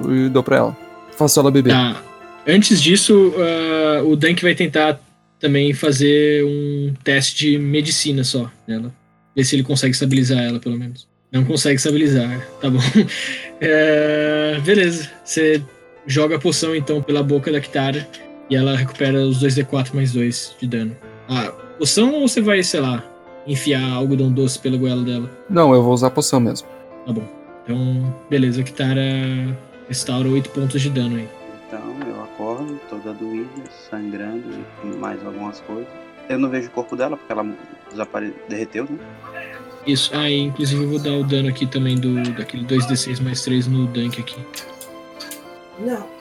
S3: e dou pra ela. Faço ela beber.
S2: Tá. Antes disso, ah, o Dunk vai tentar também fazer um teste de medicina só nela. Ver se ele consegue estabilizar ela, pelo menos. Não consegue estabilizar, tá bom. É, beleza. Você joga a poção então pela boca da Kitara e ela recupera os 2d4 mais 2 de dano. Ah, poção ou você vai, sei lá, enfiar algodão doce pela goela dela?
S3: Não, eu vou usar a poção mesmo.
S2: Tá bom. Então, beleza, a Kitara restaura 8 pontos de dano aí.
S4: Então eu acordo, toda doída, sangrando e mais algumas coisas. Eu não vejo o corpo dela porque ela desapare... derreteu, né?
S2: Isso, ah, e inclusive eu vou dar o dano aqui também do daquele 2d6 mais 3 no Dunk aqui.
S1: Não.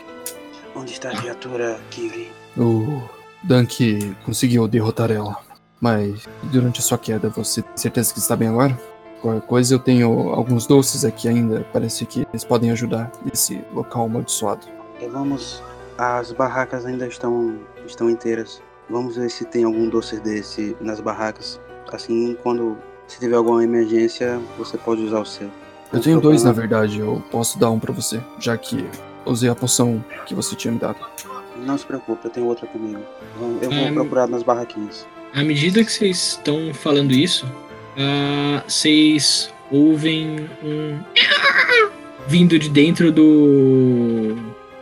S4: Onde está a criatura, Kiri?
S3: O Dunk conseguiu derrotar ela, mas durante a sua queda você tem certeza que está bem agora? Qualquer coisa, eu tenho alguns doces aqui ainda, parece que eles podem ajudar nesse local amaldiçoado.
S4: E vamos. As barracas ainda estão, estão inteiras. Vamos ver se tem algum doce desse nas barracas. Assim, quando se tiver alguma emergência, você pode usar o seu.
S3: Eu tenho dois, na verdade, eu posso dar um pra você, já que usei a poção que você tinha me dado.
S4: Não se preocupe, eu tenho outra comigo. Eu vou
S2: Hum.
S4: procurar nas barraquinhas.
S2: À medida que vocês estão falando isso, ah, vocês ouvem um vindo de dentro do,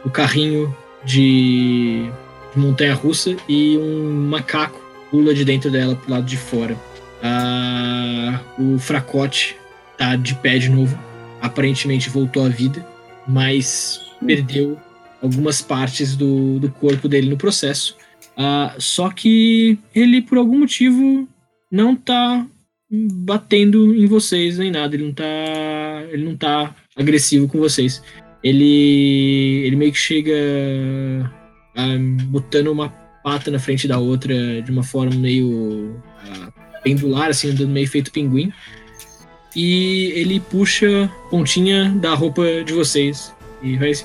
S2: do carrinho de, de montanha russa e um macaco pula de dentro dela pro lado de fora. Ah, o fracote tá de pé de novo. Aparentemente voltou à vida, mas perdeu algumas partes do, do corpo dele no processo. Ah, só que ele, por algum motivo, não tá batendo em vocês nem nada. Ele não tá. Ele não tá agressivo com vocês. Ele. Ele meio que chega ah, botando uma pata na frente da outra de uma forma meio ah, pendular, assim, andando meio feito pinguim. E ele puxa pontinha da roupa de vocês. E vai assim.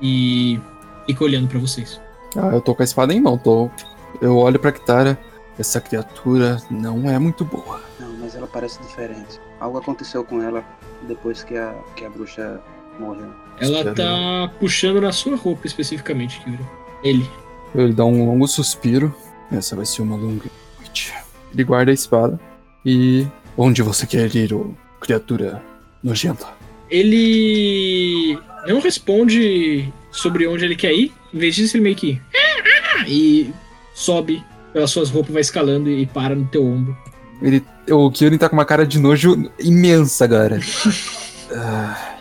S2: E fica olhando pra vocês.
S3: Ah, eu tô com a espada em mão, tô. Eu olho pra Kitara. Essa criatura não é muito boa.
S4: Não, mas ela parece diferente. Algo aconteceu com ela depois que a, que a bruxa morreu.
S2: Ela
S3: Espero
S2: tá puxando na sua roupa especificamente, Kyuri. Ele.
S3: Ele dá um longo suspiro. Essa vai ser uma longa noite. Ele guarda a espada. E. Onde você quer ir, ô criatura nojenta?
S2: Ele não responde sobre onde ele quer ir. Em vez disso, ele meio que. E sobe pelas suas roupas, vai escalando e para no teu ombro.
S3: Ele, o Kyurem tá com uma cara de nojo imensa agora. Ah,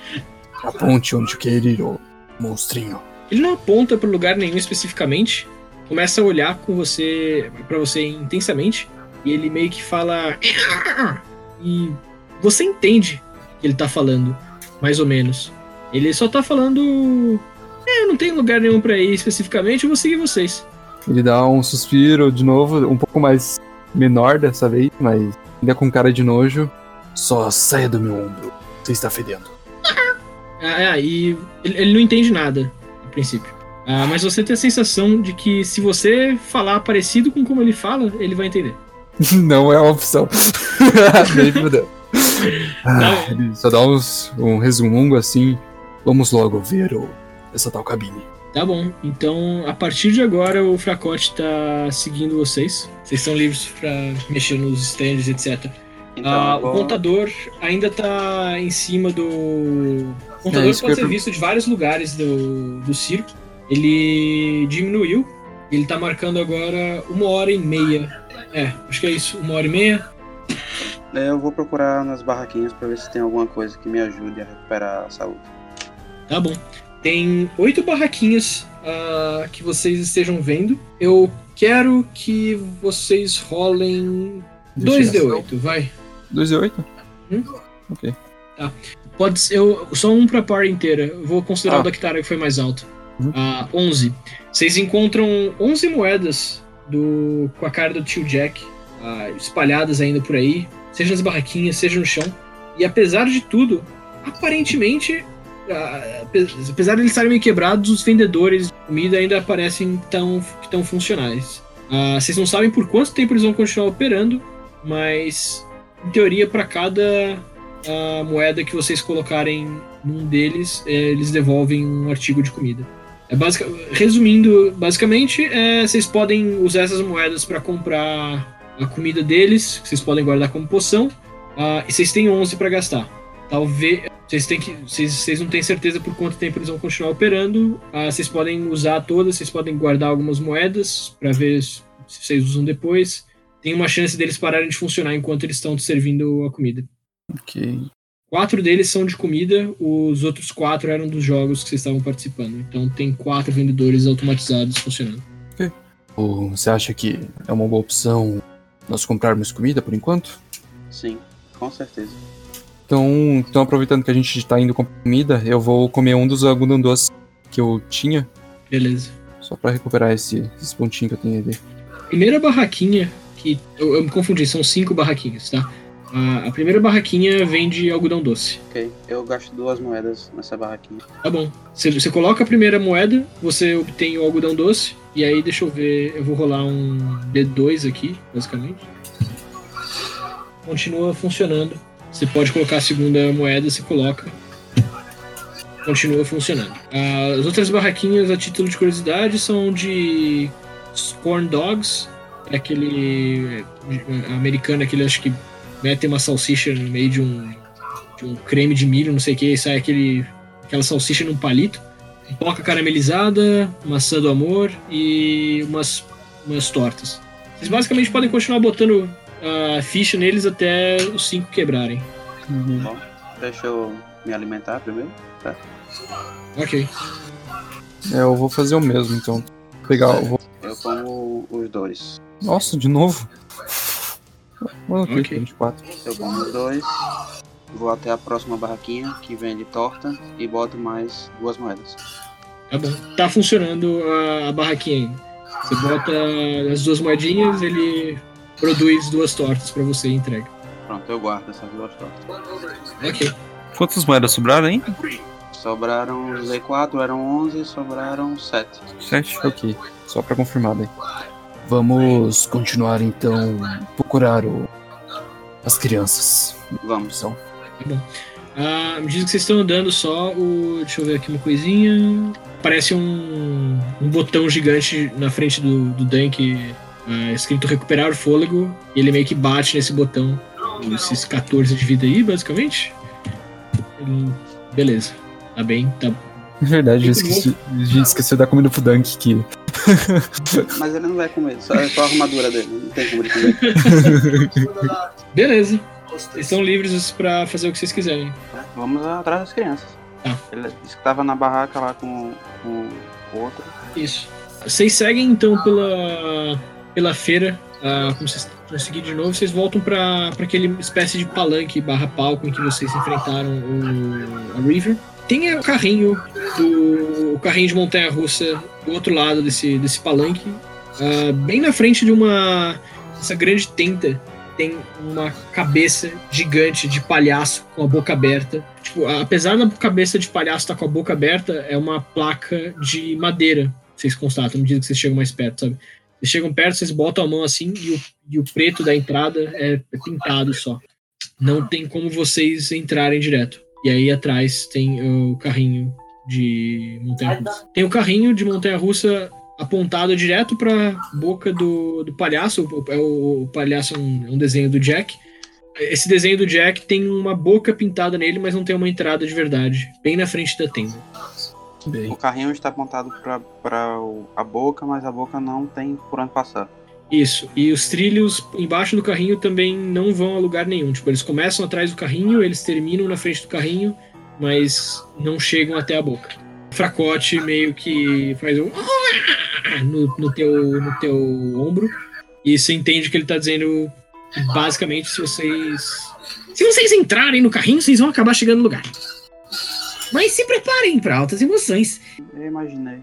S3: aponte onde quer ir, ô monstrinho.
S2: Ele não aponta para lugar nenhum especificamente, começa a olhar com você para você intensamente e ele meio que fala e você entende que ele tá falando, mais ou menos. Ele só tá falando é, eu não tenho lugar nenhum para ir especificamente, eu vou seguir vocês.
S3: Ele dá um suspiro de novo, um pouco mais menor dessa vez, mas ainda com cara de nojo. Só saia do meu ombro. Você está fedendo.
S2: Ah, ah, e ele, ele não entende nada, a princípio. Ah, mas você tem a sensação de que se você falar parecido com como ele fala, ele vai entender.
S3: Não é uma opção. Nem fudeu. Ah, ele só dá uns, um resumungo assim. Vamos logo ver o, essa tal cabine.
S2: Tá bom, então a partir de agora o Fracote tá seguindo vocês. Vocês estão livres pra mexer nos stands, etc.
S4: Então,
S2: Ah, o contador ainda tá em cima do. O contador
S3: É,
S2: pode ser visto de vários lugares do, do circo. Ele diminuiu. Ele tá marcando agora uma hora e meia. É, acho que é isso, uma hora e meia.
S4: É, Eu vou procurar nas barraquinhas pra ver se tem alguma coisa que me ajude a recuperar a saúde.
S2: Tá bom. Tem oito barraquinhas ah, que vocês estejam vendo. Eu quero que vocês rolem 2D8, vai.
S3: 2 e 8?
S2: Hum?
S3: Ok.
S2: Pode ser, eu, só um pra par inteira. Eu vou considerar
S3: Ah.
S2: o da Kitara que foi mais alto.
S3: Uhum.
S2: Ah, 11. Vocês encontram 11 moedas do, com a cara do tio Jack ah, espalhadas ainda por aí, seja nas barraquinhas, seja no chão. E apesar de tudo, aparentemente, ape- apesar de eles estarem meio quebrados, os vendedores de comida ainda parecem tão, tão funcionais. Ah, vocês não sabem por quanto tempo eles vão continuar operando, mas em teoria, para cada a moeda que vocês colocarem num deles, é, eles devolvem um artigo de comida. É basica, resumindo, basicamente, é, vocês podem usar essas moedas para comprar a comida deles, que vocês podem guardar como poção, ah, e vocês têm 11 para gastar. Talvez vocês têm que, vocês, vocês não têm certeza por quanto tempo eles vão continuar operando. ah, vocês podem usar todas, vocês podem guardar algumas moedas para ver se vocês usam depois. Tem uma chance deles pararem de funcionar enquanto eles estão te servindo a comida.
S3: Ok.
S2: Quatro deles são de comida, os outros quatro eram dos jogos que vocês estavam participando. Então tem quatro vendedores automatizados funcionando.
S3: Ou você acha que é uma boa opção nós comprarmos comida por enquanto?
S4: Sim, com certeza.
S3: Então, então aproveitando que a gente tá indo comprar comida, eu vou comer um dos doce que eu tinha,
S2: Beleza.
S3: só pra recuperar esse, esse pontinho que eu tenho ali.
S2: Primeira barraquinha, que eu, eu me confundi, são cinco barraquinhas, tá? A, a primeira barraquinha vende algodão doce.
S4: Ok, eu gasto duas moedas nessa barraquinha.
S2: Tá bom. Você, você coloca a primeira moeda, você obtém o algodão doce, e aí deixa eu ver, eu vou rolar um D2 aqui, basicamente. Continua funcionando. Você pode colocar a segunda moeda, você coloca. Continua funcionando. As outras barraquinhas, a título de curiosidade, são de corn dogs. É aquele é, americano, aquele acho que mete uma salsicha no meio de um, de um creme de milho, não sei o que, e sai aquele aquela salsicha num palito, pipoca caramelizada, maçã do amor e umas, umas tortas. Vocês basicamente podem continuar botando a ficha neles até os cinco quebrarem.
S4: Bom, deixa eu me alimentar primeiro.
S2: Ok.
S3: É, eu vou fazer o mesmo, então. Vou pegar, eu vou...
S4: Eu como os dois.
S3: Nossa, de novo? Mano, ok,
S2: Ok.
S3: 24.
S4: Eu os dois. Vou até a próxima barraquinha que vende torta e boto mais duas moedas.
S2: Tá bom. Tá funcionando a, a barraquinha ainda. Você bota as duas moedinhas, ele produz duas tortas pra você e entrega.
S4: Pronto, eu guardo essas duas tortas.
S2: Ok.
S5: Quantas moedas sobraram, hein?
S4: Sobraram os Z4, eram 11, sobraram 7.
S5: Sete.
S3: Ok, só pra confirmar daí. Vamos continuar então procurar o... as crianças.
S4: Vamos.
S3: São.
S2: Ah, à medida que vocês estão andando só, o... deixa eu ver aqui uma coisinha. Parece um, um botão gigante na frente do, do Dan que é escrito recuperar o fôlego. E ele meio que bate nesse botão. Esses 14 de vida aí, basicamente. Ele- Beleza. Tá bem, tá
S3: É verdade, a gente, esqueci- a gente esqueceu da comida pro Dunk que
S4: Mas ele não vai comer, só, é só a armadura dele, não tem como ele comer.
S2: Beleza. Vocês estão livres pra fazer o que vocês quiserem.
S4: Vamos atrás das crianças.
S2: Tá.
S4: Ele disse que tava na barraca lá com, com o outro.
S2: Isso. Vocês seguem então pela, pela feira. ah, como vocês vão seguir de novo, vocês voltam pra, pra aquele espécie de palanque barra palco em que vocês enfrentaram o, a River. Tem o carrinho do o carrinho de montanha russa do outro lado desse, desse palanque. ah, bem na frente de uma essa grande tenda tem uma cabeça gigante de palhaço com a boca aberta. Tipo, apesar da cabeça de palhaço estar com a boca aberta, é uma placa de madeira. Vocês constatam à medida que vocês chegam mais perto, sabe? Vocês chegam perto, vocês botam a mão assim e o, e o preto da entrada é pintado só. Não tem como vocês entrarem direto. E aí atrás tem o carrinho de montanha russa. Tem o carrinho de montanha russa apontado direto pra boca do, do palhaço. O, é o, o palhaço é um, é um desenho do Jack. Esse desenho do Jack tem uma boca pintada nele, mas não tem uma entrada de verdade. Bem na frente da tenda.
S3: Bem,
S4: O carrinho está apontado o- a boca, mas a boca não tem por onde passar.
S2: Isso. E os trilhos embaixo do carrinho também não vão a lugar nenhum. Tipo, eles começam atrás do carrinho, eles terminam na frente do carrinho, mas não chegam até a boca. O fracote meio que faz um no, no teu no teu ombro e você entende que ele tá dizendo basicamente se vocês se vocês entrarem no carrinho, vocês vão acabar chegando no lugar. Mas se preparem para altas emoções.
S4: Eu imaginei.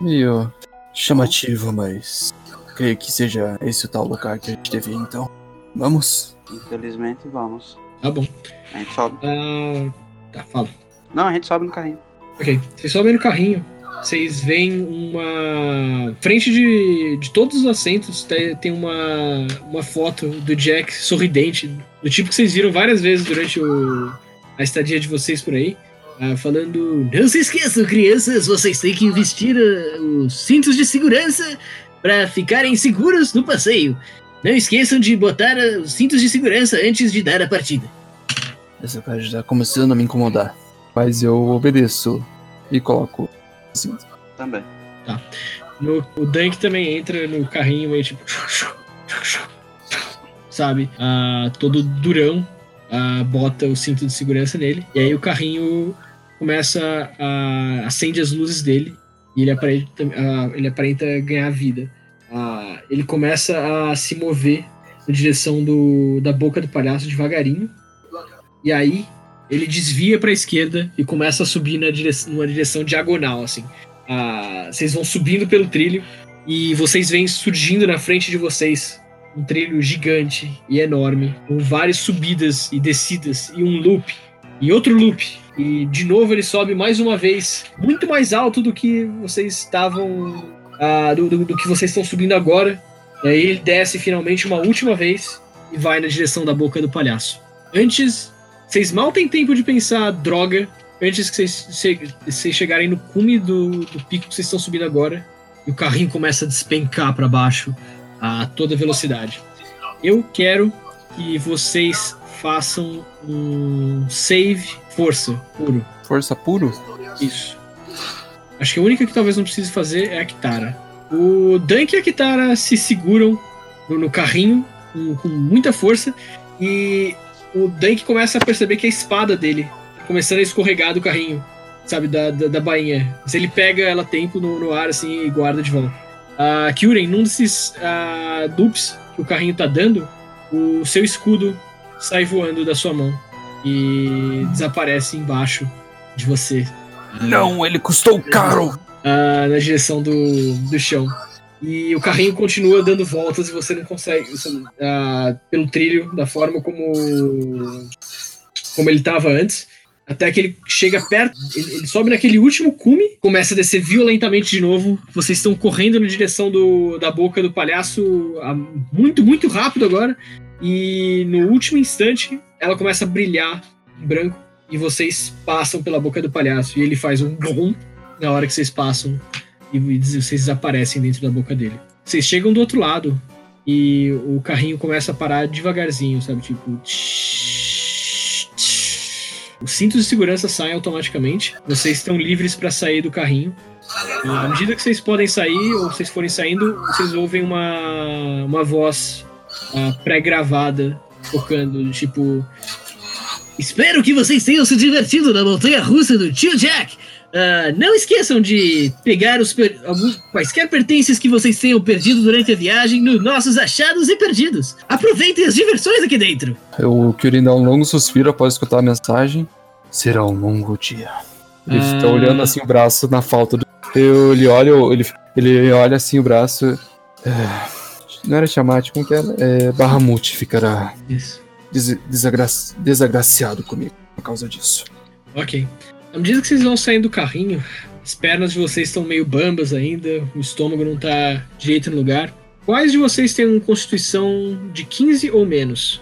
S3: meio chamativo, mas creio que seja esse o tal lugar que a gente deve ir, então. Vamos?
S4: Infelizmente, vamos.
S2: Tá bom.
S4: A gente sobe.
S2: Ah, tá, fala.
S4: Não, a gente sobe no carrinho.
S2: Ok, vocês sobem no carrinho, vocês veem uma. Frente de, de todos os assentos tem, uma, uma foto do Jack sorridente, do tipo que vocês viram várias vezes durante o, a estadia de vocês por aí. ah, falando: Não se esqueçam, crianças, vocês têm que vestir ah, os cintos de segurança para ficarem seguros no passeio. Não esqueçam de botar os cintos de segurança antes de dar a partida.
S3: Essa cara já tá começando a me incomodar. Mas eu obedeço e coloco. Assim,
S4: Também.
S2: No, o Dunk também entra no carrinho meio tipo. Sabe? Ah, todo durão. ah, bota o cinto de segurança nele. E aí o carrinho começa a. acende as luzes dele. E ele aparenta, ah, ele aparenta ganhar vida. Ah, ele começa a se mover na direção do, da boca do palhaço devagarinho. E aí ele desvia para a esquerda e começa a subir na direção, numa direção diagonal, assim. Ah, vocês vão subindo pelo trilho e vocês veem surgindo na frente de vocês um trilho gigante e enorme, com várias subidas e descidas e um loop e outro loop. E de novo ele sobe mais uma vez, muito mais alto do que vocês estavam. ah, do, do- do que vocês estão subindo agora. E aí ele desce finalmente uma última vez e vai na direção da boca do palhaço. Antes, vocês mal têm tempo de pensar droga antes que vocês, che- vocês chegarem no cume do, do pico que vocês estão subindo agora, e o carrinho começa a despencar para baixo a toda velocidade. Eu quero que vocês façam um save força puro.
S3: força puro?
S2: Isso. Acho que a única que talvez não precise fazer é a Kitara. O Dunk e a Kitara se seguram no, no carrinho com, com muita força e o Dunk começa a perceber que a espada dele tá começando a escorregar do carrinho, sabe, da, da, da bainha. Mas ele pega ela tempo no, no ar assim e guarda de volta. A Kyuren, num desses ah, loops que o carrinho tá dando, o seu escudo sai voando da sua mão e desaparece embaixo de você
S3: Não, ele custou caro!
S2: ah, na direção do, do chão. E o carrinho continua dando voltas e você não consegue. você, ah, pelo trilho, da forma como. como ele estava antes. Até que ele chega perto, ele, ele sobe naquele último cume, começa a descer violentamente de novo. Vocês estão correndo na direção do, da boca do palhaço ah, muito, muito rápido agora. E no último instante, ela começa a brilhar em branco. E vocês passam pela boca do palhaço. E ele faz um bom na hora que vocês passam e vocês desaparecem dentro da boca dele. Vocês chegam do outro lado e o carrinho começa a parar devagarzinho, sabe? Tipo. Os cintos de segurança saem automaticamente. Vocês estão livres para sair do carrinho. E à medida que vocês podem sair, ou vocês forem saindo, vocês ouvem uma, uma voz ah, pré-gravada tocando, tipo. Espero que vocês tenham se divertido na montanha russa do tio Jack. Ah, não esqueçam de pegar os per- alguns, quaisquer pertences que vocês tenham perdido durante a viagem nos nossos achados e perdidos. Aproveitem as diversões aqui dentro.
S3: O Kyurem dá um longo suspiro após escutar a mensagem. Será um longo dia. Ele
S2: Ah.
S3: fica olhando assim o braço na falta do. Eu, ele olha, ele, ele olha assim o braço. É, não era Tiamat, como que era? É, Bahamut ficará des- desagra- desagraciado comigo por causa disso.
S2: Ok. À medida que vocês vão saindo do carrinho, as pernas de vocês estão meio bambas ainda, o estômago não tá direito no lugar. Quais de vocês têm uma constituição de 15 ou menos?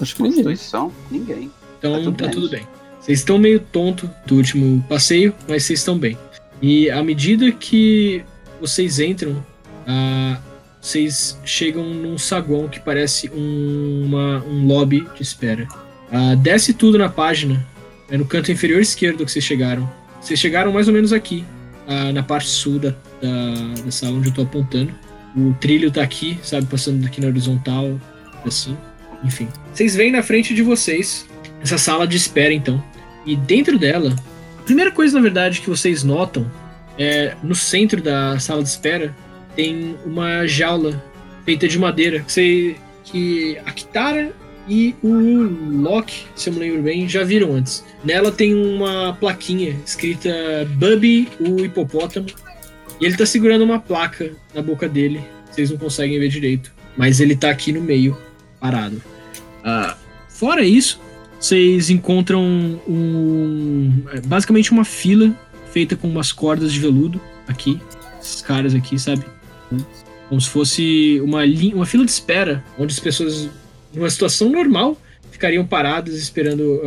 S3: Acho que ninguém.
S4: Constituição? Ninguém.
S2: Então
S4: Tá
S2: tá
S4: tudo
S2: tudo,
S4: bem.
S2: bem. Vocês estão meio tonto do último passeio, mas vocês estão bem. E à medida que vocês entram, ah, vocês chegam num saguão que parece um, uma- um lobby de espera. Ah, desce tudo na página, é no canto inferior esquerdo que vocês chegaram. Vocês chegaram mais ou menos aqui, ah, na parte sul da, da, da sala onde eu tô apontando. O trilho tá aqui, sabe, passando aqui na horizontal, assim. Enfim. Vocês veem na frente de vocês essa sala de espera, então. E dentro dela, a primeira coisa, na verdade, que vocês notam é no centro da sala de espera tem uma jaula feita de madeira. Você, que a Kitara e o Loki, se eu me lembro bem, já viram antes. Nela tem uma plaquinha escrita Bubby, o hipopótamo. E ele tá segurando uma placa na boca dele. Vocês não conseguem ver direito. Mas ele tá aqui no meio, parado. Ah, fora isso, vocês encontram um, é, basicamente uma fila feita com umas cordas de veludo aqui. Esses caras aqui, sabe? Como se fosse uma, uma fila de espera, onde as pessoas, numa situação normal, ficariam paradas esperando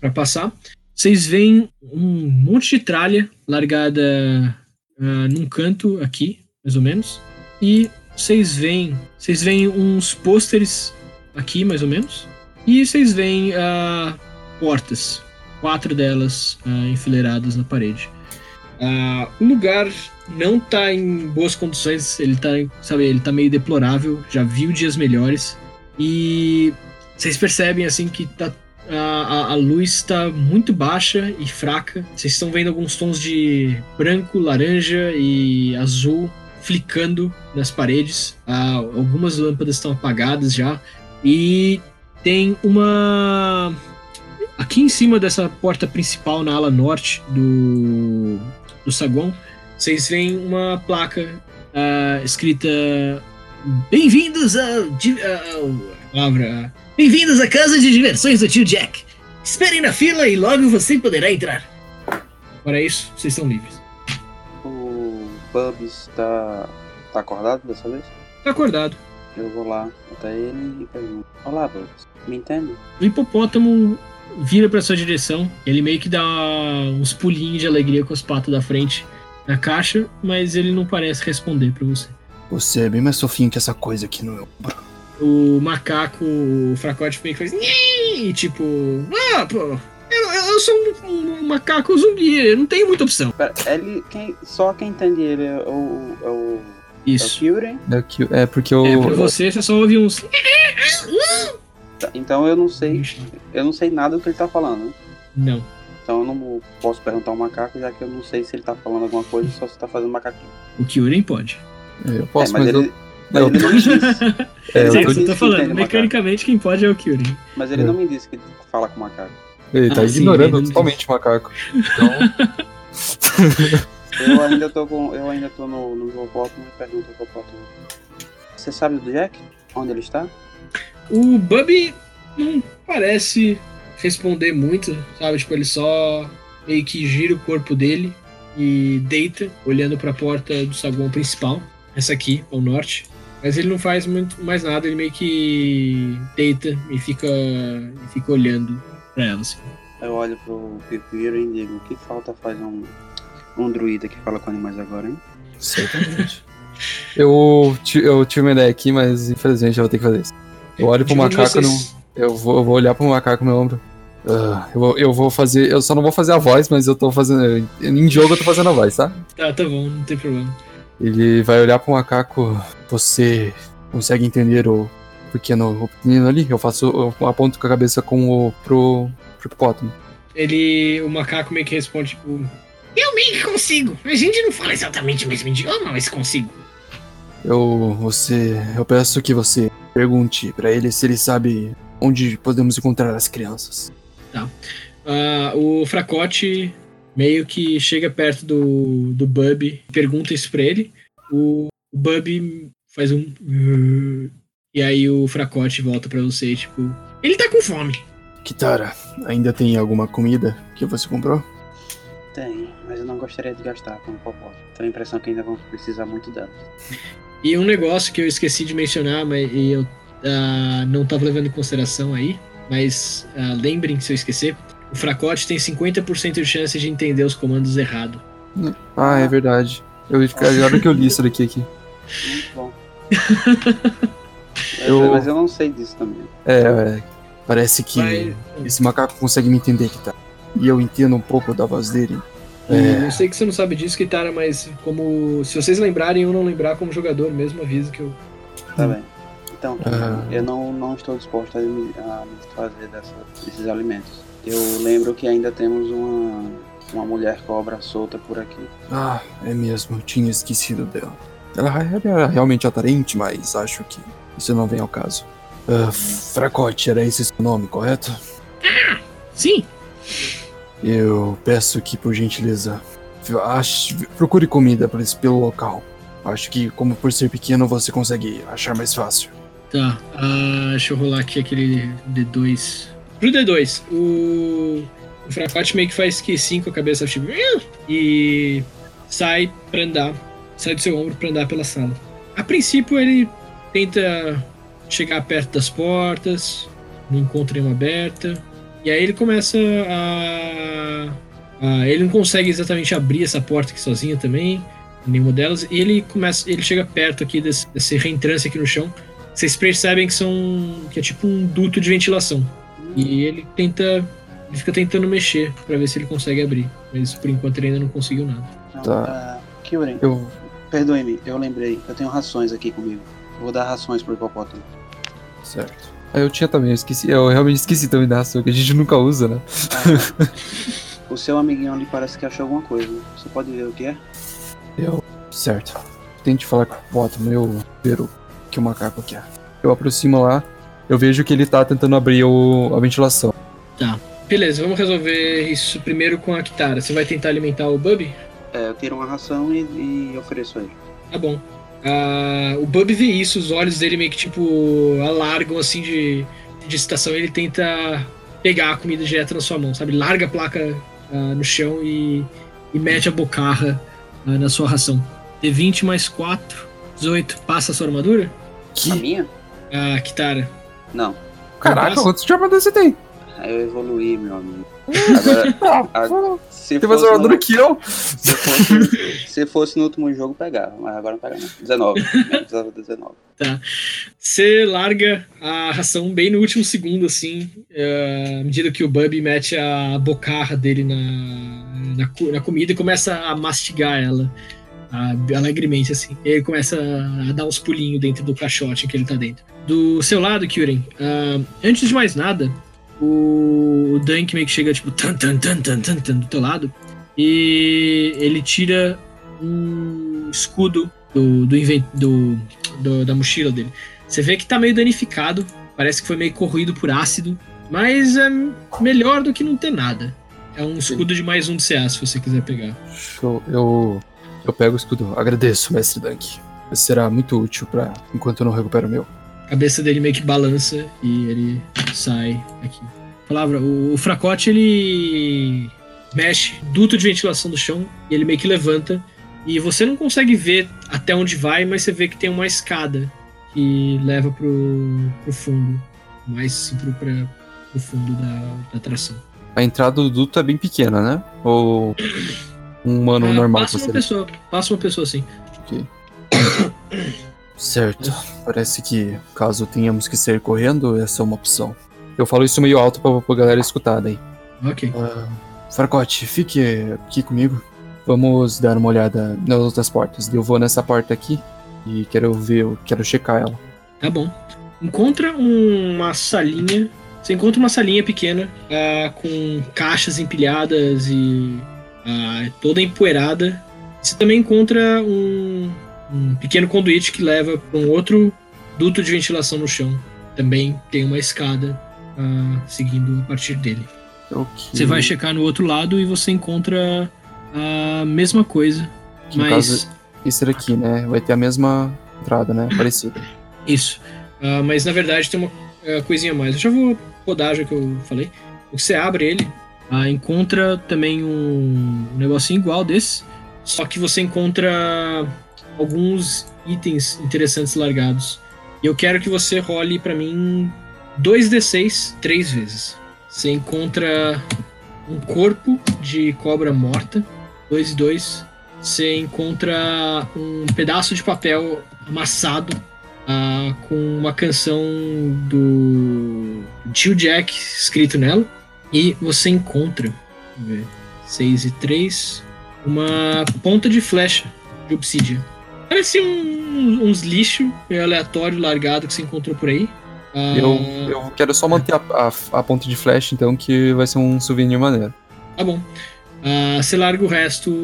S2: para passar. Vocês veem um monte de tralha largada ah, num canto aqui, mais ou menos. E vocês veem, vocês veem uns pôsteres aqui, mais ou menos. E vocês veem ah, portas, quatro delas ah, enfileiradas na parede. Ah, o lugar não tá em boas condições, ele tá, sabe, ele tá meio deplorável, já viu dias melhores. E vocês percebem assim que tá, a, a, luz está muito baixa e fraca. Vocês estão vendo alguns tons de branco, laranja e azul flicando nas paredes. Ah, algumas lâmpadas estão apagadas já. E tem uma. Aqui em cima dessa porta principal, na ala norte do, do saguão, vocês veem uma placa ah, escrita Bem-vindos ao. palavra. Bem-vindos à casa de diversões do tio Jack. Esperem na fila e logo você poderá entrar. Para isso, vocês estão livres.
S4: O Bubs tá, tá acordado dessa vez?
S2: Tá acordado.
S4: Eu vou lá até ele e pergunto. Olá, Bubs. Me entende?
S2: O hipopótamo vira para sua direção. Ele meio que dá uns pulinhos de alegria com as patas da frente na caixa, mas ele não parece responder para você.
S3: Você é bem mais fofinho que essa coisa aqui no meu ombro.
S2: O macaco, o fracote meio que faz. E tipo. Ah, pô. Eu, eu- sou um, um macaco zumbi, eu não tenho muita opção.
S4: Pera, ele. Quem, só quem entende ele é o. É o. É o
S2: Isso.
S4: Kyurem?
S3: É, é porque eu.
S2: É, pra você, você só ouve uns.
S4: Tá, Então eu não sei. Eu não sei nada do que ele tá falando.
S2: Não.
S4: Então eu não posso perguntar ao macaco, já que eu não sei se ele tá falando alguma coisa, só se tá fazendo macaquinho.
S2: O Kyurem pode.
S3: Eu posso,
S4: é, mas,
S3: mas,
S4: ele,
S3: eu.
S4: mas
S3: eu-
S4: ele não me disse.
S3: É, eu
S4: Ele
S3: tô-
S2: Sim, eu tô
S4: que
S2: falando, mecanicamente quem pode é o Kyurem.
S4: Mas ele
S3: É.
S4: não me disse que fala com o macaco.
S3: Ele tá
S2: Ah, sim,
S3: ignorando
S2: ele não
S3: totalmente o macaco. Então.
S4: Eu ainda tô com. Eu ainda tô no, no hipopótamo e pergunto ao hipopótamo. Você sabe do Jack? Onde ele está?
S2: O Bubby não parece responder muito, sabe? Tipo, ele só meio que gira o corpo dele e deita, olhando pra porta do saguão principal. Essa aqui, ao norte. Mas ele não faz muito mais nada, ele meio que deita e fica, e fica olhando pra ela, assim.
S4: Eu olho pro Pipiru e digo, o que falta faz um, um druida que fala com animais agora, hein?
S3: Certamente. eu, eu tive uma ideia aqui, mas infelizmente eu vou ter que fazer isso. Eu olho pro macaco no.
S2: vocês-
S3: Eu vou, eu vou olhar pro macaco no meu ombro. Ah, eu, vou- eu vou fazer. Eu só não vou fazer a voz, mas eu tô fazendo. Em jogo eu tô fazendo a voz, tá?
S2: Tá, tá bom, não tem problema.
S3: Ele vai olhar pro macaco. Você consegue entender o pequeno o pequenino ali? Eu faço. Eu aponto com a cabeça com o. pro. pro hipopótamo.
S2: Ele. O macaco meio que responde, tipo. Eu meio que consigo. A gente não fala exatamente o mesmo idioma, mas consigo.
S3: Eu. Você. Eu peço que você pergunte pra ele se ele sabe onde podemos encontrar as crianças.
S2: Ah, o Fracote meio que chega perto do, do Bub, pergunta isso pra ele. O, o Bub faz um. E aí o Fracote volta pra você, tipo. Ele tá com fome.
S3: Kitara, ainda tem alguma comida que você comprou?
S4: Tem, mas eu não gostaria de gastar com o Popó. Tenho a impressão que ainda vamos precisar muito dela.
S2: E um negócio que eu esqueci de mencionar, mas e eu ah, não tava levando em consideração aí, mas ah, lembrem se eu esquecer. O Fracote tem 50% de chance de entender os comandos errado.
S3: Ah, é verdade. Eu, agora que eu li isso daqui aqui.
S4: Muito bom.
S3: Eu-
S4: Mas eu não sei disso também.
S3: É, é, parece que
S2: Mas-
S3: esse macaco consegue me entender, Kitara. E eu entendo um pouco da voz dele. É,
S2: Eu sei que você não sabe disso, Kitara, mas como. Se vocês lembrarem, eu não lembrar como jogador mesmo, aviso que eu.
S4: Tá bem. Então,
S3: Ah.
S4: eu não, não estou disposto a me, a me desfazer dessa, desses alimentos. Eu lembro que ainda temos uma, uma mulher cobra solta por aqui.
S3: Ah, é mesmo, eu tinha esquecido dela. Ela era realmente atraente, mas acho que isso não vem ao caso. Ah, Fracote, era esse seu nome, correto?
S2: Sim!
S3: Eu peço que, por gentileza, ache- procure comida por esse- pelo local. Acho que, como por ser pequeno, você consegue achar mais fácil.
S2: Tá, ah, deixa eu rolar aqui aquele D2. Pro D2, o. O meio que faz que sim com a cabeça, tipo. E sai pra andar. Sai do seu ombro pra andar pela sala. A princípio, ele tenta chegar perto das portas, não encontra nenhuma aberta. E aí ele começa a. a- ele não consegue exatamente abrir essa porta aqui sozinho também, nenhuma delas. E ele começa. Ele chega perto aqui desse, desse reentrância aqui no chão. Vocês percebem que são. que é tipo um duto de ventilação. E ele tenta. Ele fica tentando mexer pra ver se ele consegue abrir. Mas por enquanto ele ainda não conseguiu nada.
S4: Então,
S3: Tá.
S4: ah, Kyuren,
S3: Eu.
S4: perdoe-me, eu lembrei. Eu tenho rações aqui comigo. Vou dar rações pro hipopótamo.
S3: Certo. Ah, eu tinha também, eu esqueci. Eu realmente esqueci também da ração, que a gente nunca usa, né?
S4: Ah, o seu amiguinho ali parece que achou alguma coisa. Você pode ver o que é?
S3: Eu. Certo. Tente falar com o Bottom, eu ver o que o macaco quer. Eu aproximo lá, eu vejo que ele tá tentando abrir o, a ventilação.
S2: Beleza, vamos resolver isso primeiro com a Kitara. Você vai tentar alimentar o Bub?
S4: É, eu tiro uma ração e, e ofereço a ele.
S2: Tá bom. Ah, o Bub vê isso, os olhos dele meio que tipo alargam assim de, de excitação. Ele tenta pegar a comida direto na sua mão, sabe? Larga a placa ah, no chão e, e mete a bocarra ah, na sua ração. D20 mais 4, 18. Passa a sua armadura?
S4: A
S3: Que?
S4: minha?
S2: Ah, Kitara.
S4: Não.
S3: Caraca,
S2: Passa?
S3: quantos de armadura você tem?
S4: Eu evoluí, meu amigo. Agora, a- se
S3: Tem mais
S4: fosse,
S3: armadura
S4: no,
S3: que eu?
S4: se, fosse, se fosse no último jogo, pegava. Mas agora não pega não. 19. Eu precisava de 19.
S2: Você larga a ração bem no último segundo, assim, eh, à medida que o Bub mete a bocarra dele na, na, na comida e começa a mastigar ela ah, alegremente, assim. E ele começa a dar uns pulinhos dentro do caixote que ele tá dentro. Do seu lado, Kyuren, ah, antes de mais nada, o, Dunk meio que chega, tipo, tan, tan, tan, tan, tan, tan, do teu lado, e ele tira um escudo do, do, inven- do, do- da mochila dele. Você vê que tá meio danificado, parece que foi meio corroído por ácido, mas é melhor do que não ter nada. É um escudo de mais um de CA, se você quiser pegar.
S3: Show. Eu. Eu pego o escudo. Agradeço, mestre Dunk. Será muito útil para enquanto eu não recupero o meu.
S2: A cabeça dele meio que balança e ele sai aqui. Palavra, o, o fracote ele mexe duto de ventilação do chão e ele meio que levanta e você não consegue ver até onde vai, mas você vê que tem uma escada que leva pro, pro fundo, mais pro, pra, pro fundo da, da atração.
S3: A entrada do duto é bem pequena, né? Ou um humano
S2: Ah,
S3: normal
S2: passa
S3: que
S2: uma pessoa, passa uma pessoa assim.
S3: Certo. Parece que caso tenhamos que sair correndo, essa é uma opção. Eu falo isso meio alto pra, pra galera escutar daí.
S2: Ok.
S3: Ah, Farcote, fique aqui comigo. Vamos dar uma olhada nas outras portas. Eu vou nessa porta aqui e quero ver, eu quero checar ela.
S2: Tá bom. Encontra uma salinha. Você encontra uma salinha pequena ah, com caixas empilhadas e ah, toda empoeirada. Você também encontra um, um pequeno conduíte que leva para um outro duto de ventilação no chão. Também tem uma escada ah, seguindo a partir dele.
S3: Ok.
S2: Você vai checar no outro lado e você encontra a mesma coisa.
S3: Que
S2: mas
S3: caso, esse daqui, né? Vai ter a mesma entrada, né? Parecida.
S2: Isso. Ah, mas na verdade tem uma ah, coisinha a mais. Eu já vou rodar, já que eu falei. Você abre ele, ah, encontra também um negocinho igual desse, só que você encontra alguns itens interessantes largados. E eu quero que você role pra mim 2d6 três vezes. Você encontra um corpo de cobra morta, 2 e 2. Você encontra um pedaço de papel amassado ah, com uma canção do Tio Jack escrito nela. E você encontra, vamos ver, 6 e 3, uma ponta de flecha de obsidian. Parece um- uns lixo meio aleatório largado que você encontrou por aí. Ah,
S3: Eu, eu quero só manter a, a, a ponta de flash, então, que vai ser um souvenir maneiro.
S2: Tá bom. Ah, você larga o resto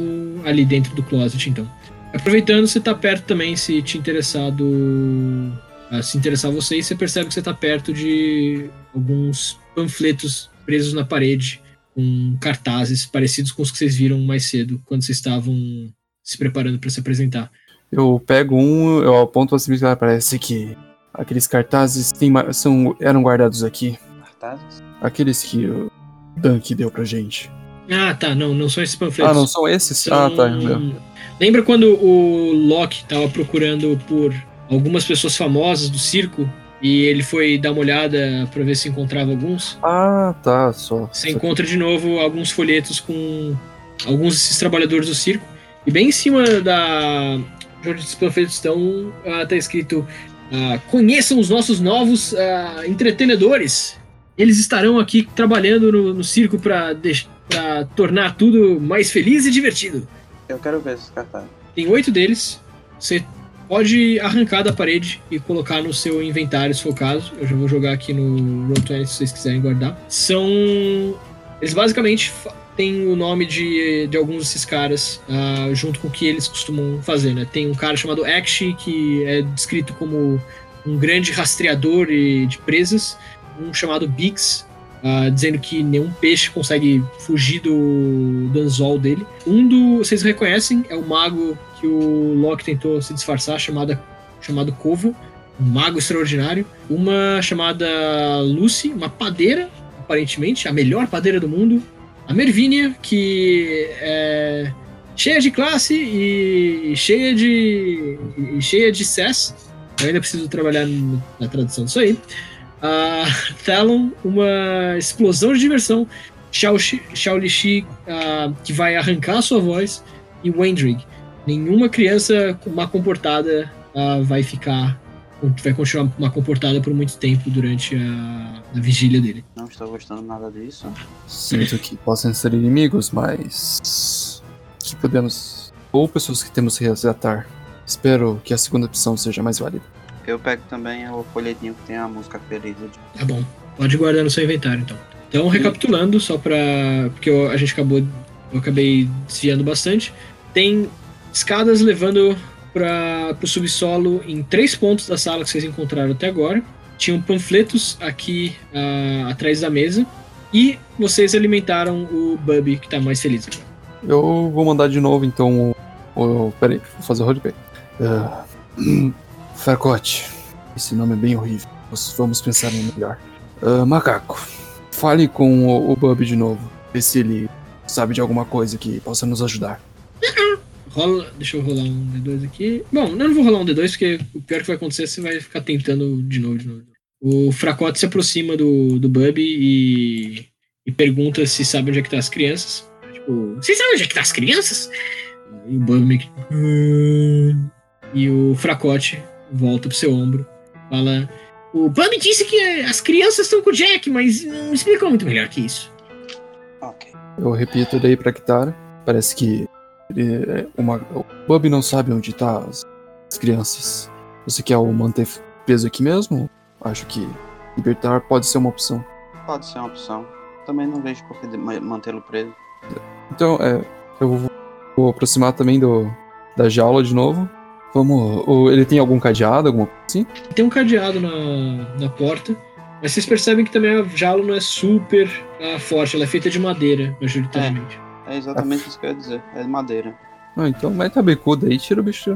S2: ali dentro do closet, então. Aproveitando, você tá perto também, se te interessado. ah, se interessar você, você percebe que você tá perto de alguns panfletos presos na parede, com cartazes parecidos com os que vocês viram mais cedo, quando vocês estavam se preparando para se apresentar.
S3: Eu pego um, eu aponto assim, parece que aqueles cartazes tem, são, eram guardados aqui.
S4: Cartazes?
S3: Aqueles que o Dunk deu pra gente.
S2: Ah, tá, não, não são esses panfletos.
S3: Ah, não são esses?
S2: São-
S3: Ah, tá. meu.
S2: Lembra quando o Loki tava procurando por algumas pessoas famosas do circo e ele foi dar uma olhada pra ver se encontrava alguns?
S3: Ah, tá, só.
S2: Você
S3: só-
S2: encontra de novo alguns folhetos com alguns desses trabalhadores do circo e bem em cima da de onde esses panfletos estão ah, tá escrito ah, conheçam os nossos novos ah, entretenedores. Eles estarão aqui trabalhando no, no circo para tornar tudo mais feliz e divertido.
S4: Eu quero ver esses cartazes.
S2: Tem oito deles. Você pode arrancar da parede e colocar no seu inventário, se for o caso. Eu já vou jogar aqui no Roll20 se vocês quiserem guardar. São. Eles basicamente têm o nome de, de alguns desses caras ah, junto com o que eles costumam fazer, né? Tem um cara chamado Akshi, que é descrito como um grande rastreador de presas. Um chamado Biggs, ah, dizendo que nenhum peixe consegue fugir do, do anzol dele. Um do. Vocês reconhecem, é o mago que o Loki tentou se disfarçar, chamada, chamado Corvo, um mago extraordinário. Uma chamada Lucy, uma padeira, aparentemente, a melhor padeira do mundo. A Mervínia, que é cheia de classe e cheia de. e cheia de sass. Eu ainda preciso trabalhar na tradução disso aí. A Talon, uma explosão de diversão. Xiao Lixi, ah, que vai arrancar a sua voz. E Wendrig. Nenhuma criança má comportada ah, vai ficar. vai continuar má comportada por muito tempo durante a, a vigília dele.
S4: Não estou gostando nada disso.
S3: Sinto que possam ser inimigos, mas. que podemos. Ou pessoas que temos que resgatar. Espero que a segunda opção seja mais válida.
S4: Eu pego também o folhetinho que tem a música feliz. de-
S2: Tá bom. Pode guardar no seu inventário, então. Então, recapitulando, só pra. Porque eu- a gente acabou. Eu acabei desviando bastante. Tem escadas levando para o subsolo em três pontos da sala que vocês encontraram até agora. Tinham panfletos aqui ah, atrás da mesa. E vocês alimentaram o Bubby, que tá mais feliz agora.
S3: Eu vou mandar de novo, então. O, o, peraí, vou fazer o roleplay. Ah, Farcote. Esse nome é bem horrível. Nós vamos pensar no melhor. Ah, macaco. Fale com o, o Bub de novo. Vê se ele sabe de alguma coisa que possa nos ajudar.
S2: Rola, deixa eu rolar um D2 aqui. Bom, eu não vou rolar um D2, porque o pior que vai acontecer é você vai ficar tentando de novo, de novo. O Fracote se aproxima do, do Bubby e, e pergunta se sabe onde é que tá as crianças. Tipo, vocês sabem onde é que tá as crianças? E o Bubby meio que... "Hum." E o Fracote volta pro seu ombro. Fala, O Bubby disse que as crianças estão com o Jack, mas não explicou muito melhor que isso.
S4: Ok.
S3: Eu repito daí pra Kitara. Parece que ele é uma, o Bub não sabe onde tá as, as crianças. Você quer o manter preso aqui mesmo? Acho que libertar pode ser uma opção.
S4: Pode ser uma opção. Também não vejo por que mantê-lo preso.
S3: Então, é, eu vou, vou aproximar também do da jaula de novo. Vamos. o- ele tem algum cadeado, alguma coisa assim?
S2: Tem um cadeado na, na porta, mas vocês percebem que também a jaula não é super ah, forte, ela é feita de madeira, majoritariamente.
S4: É exatamente isso que eu ia dizer. É de madeira.
S3: Ah, então mete a becuda aí e tira o bicho.